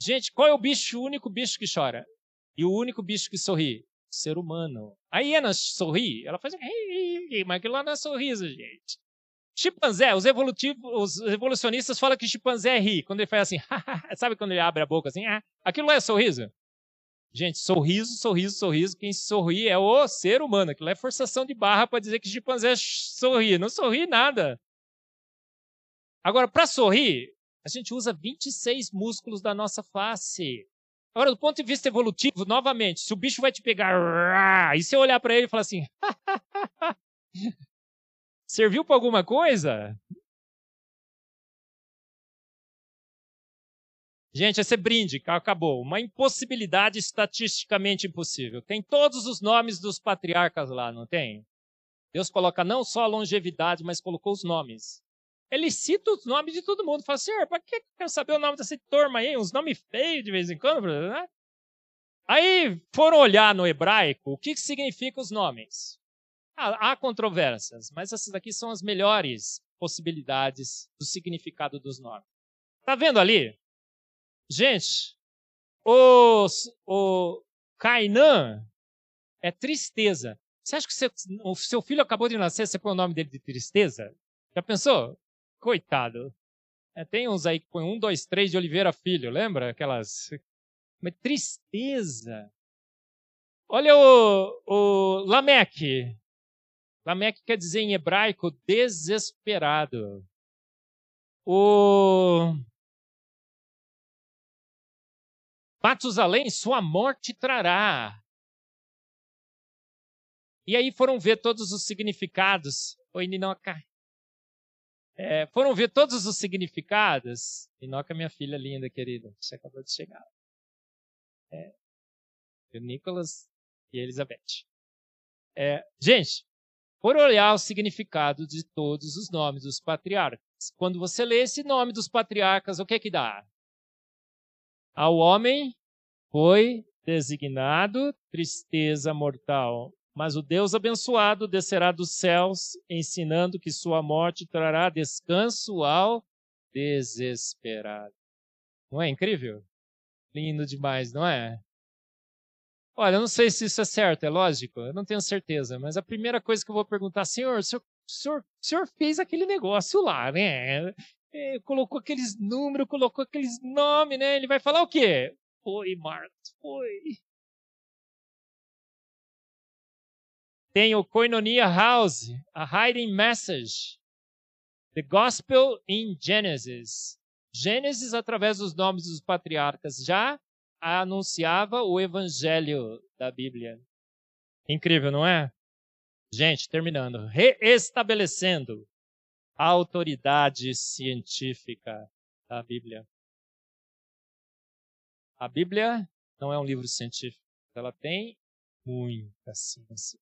Speaker 1: Gente, qual é o bicho, o único bicho que chora? E o único bicho que sorri? Ser humano. A hiena sorri, ela faz. Mas aquilo lá não é sorriso, gente. Chimpanzé, os, os evolucionistas falam que chimpanzé ri. Quando ele faz assim, sabe quando ele abre a boca assim? Ah, aquilo lá é sorriso? Gente, sorriso, sorriso, sorriso. Quem sorri é o ser humano. Aquilo é forçação de barra para dizer que chimpanzé sorri. Não sorri nada. Agora, para sorrir, a gente usa 26 músculos da nossa face. Agora, do ponto de vista evolutivo, novamente, se o bicho vai te pegar e você olhar para ele e falar assim: serviu para alguma coisa? Gente, esse é brinde, acabou. Uma impossibilidade estatisticamente impossível. Tem todos os nomes dos patriarcas lá, não tem? Deus coloca não só a longevidade, mas colocou os nomes. Ele cita os nomes de todo mundo. Fala, senhor, para que eu quero saber o nome dessa turma aí? Uns nomes feios de vez em quando, né? Aí foram olhar no hebraico o que significam os nomes. Ah, há controvérsias, mas essas aqui são as melhores possibilidades do significado dos nomes. Tá vendo ali? Gente, o, o Kainan é tristeza. Você acha que o seu filho acabou de nascer, você põe o nome dele de tristeza? Já pensou? Coitado. É, tem uns aí que põe um, dois, três de Oliveira Filho, lembra? Aquelas. Mas tristeza. Olha o, o Lameque. Lameque quer dizer em hebraico desesperado. O Matusalém, sua morte trará. E aí foram ver todos os significados. Oi, Ninoca. É, foram ver todos os significados. Ninoca, minha filha linda, querida. Você acabou de chegar. É, o Nicolas e a Elizabeth. É, gente, por olhar o significado de todos os nomes dos patriarcas. Quando você lê esse nome dos patriarcas, o que que dá? Ao homem foi designado tristeza mortal, mas o Deus abençoado descerá dos céus, ensinando que sua morte trará descanso ao desesperado. Não é incrível? Lindo demais, não é? Olha, eu não sei se isso é certo, é lógico, eu não tenho certeza, mas a primeira coisa que eu vou perguntar, senhor, o senhor, senhor, senhor fez aquele negócio lá, né? É, colocou aqueles números, colocou aqueles nomes, né? Ele vai falar o quê? Foi, Marcos, foi. Tem o Koinonia House, a Hiding Message, The Gospel in Genesis. Gênesis, através dos nomes dos patriarcas, já anunciava o evangelho da Bíblia. Incrível, não é? Gente, terminando, reestabelecendo a autoridade científica da Bíblia. A Bíblia não é um livro científico, ela tem muita ciência.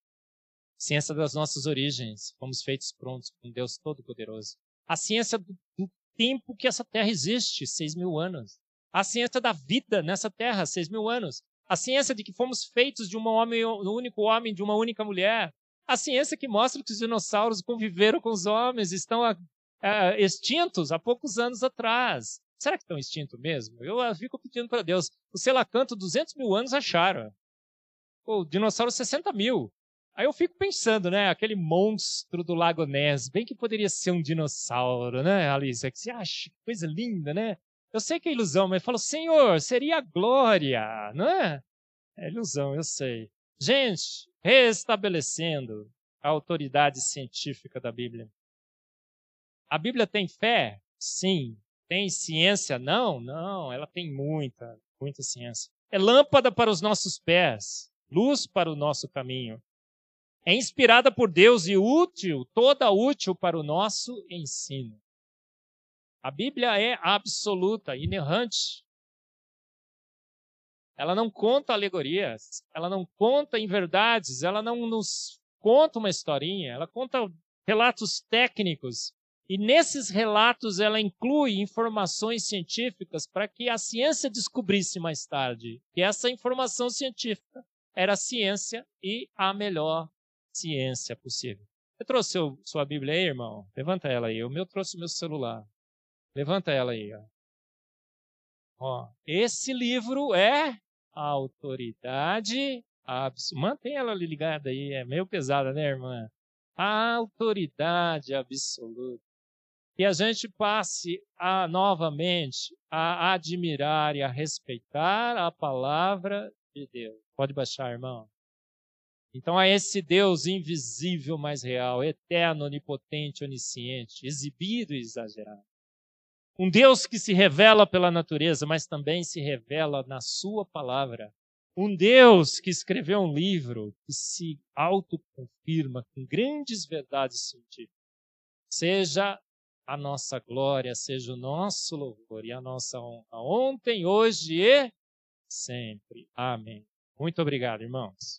Speaker 1: Ciência das nossas origens, fomos feitos prontos com Deus Todo-Poderoso. A ciência do, do tempo que essa terra existe, seis mil anos. A ciência da vida nessa terra, seis mil anos. A ciência de que fomos feitos de um homem, um único homem, de uma única mulher. A ciência que mostra que os dinossauros conviveram com os homens, estão a, a, extintos há poucos anos atrás. Será que estão extintos mesmo? Eu fico pedindo para Deus. O Selacanto, 200 mil anos acharam. O dinossauro, 60 mil. Aí eu fico pensando, né? Aquele monstro do Lago Ness, bem que poderia ser um dinossauro, né, Alice? Que você acha que coisa linda, né? Eu sei que é ilusão, mas falo, Senhor, seria a glória, não é? É ilusão, eu sei. Gente, restabelecendo a autoridade científica da Bíblia. A Bíblia tem fé? Sim. Tem ciência? Não, não. Ela tem muita, muita ciência. É lâmpada para os nossos pés, luz para o nosso caminho. É inspirada por Deus e útil, toda útil para o nosso ensino. A Bíblia é absoluta, inerrante. Ela não conta alegorias, ela não conta em verdades, ela não nos conta uma historinha, ela conta relatos técnicos. E nesses relatos ela inclui informações científicas para que a ciência descobrisse mais tarde que essa informação científica era a ciência e a melhor ciência possível. Você trouxe seu, sua Bíblia aí, irmão? Levanta ela aí. O meu trouxe meu celular. Levanta ela aí, ó. ó esse livro é autoridade absoluta. Mantém ela ligada aí, é meio pesada, né, irmã? A autoridade absoluta. E a gente passe a, novamente a admirar e a respeitar a palavra de Deus. Pode baixar, irmão. Então, a esse Deus invisível, mas real, eterno, onipotente, onisciente, exibido e exagerado. Um Deus que se revela pela natureza, mas também se revela na Sua palavra. Um Deus que escreveu um livro que se autoconfirma com grandes verdades científicas. Seja a nossa glória, seja o nosso louvor e a nossa honra, ontem, hoje e sempre. Amém. Muito obrigado, irmãos.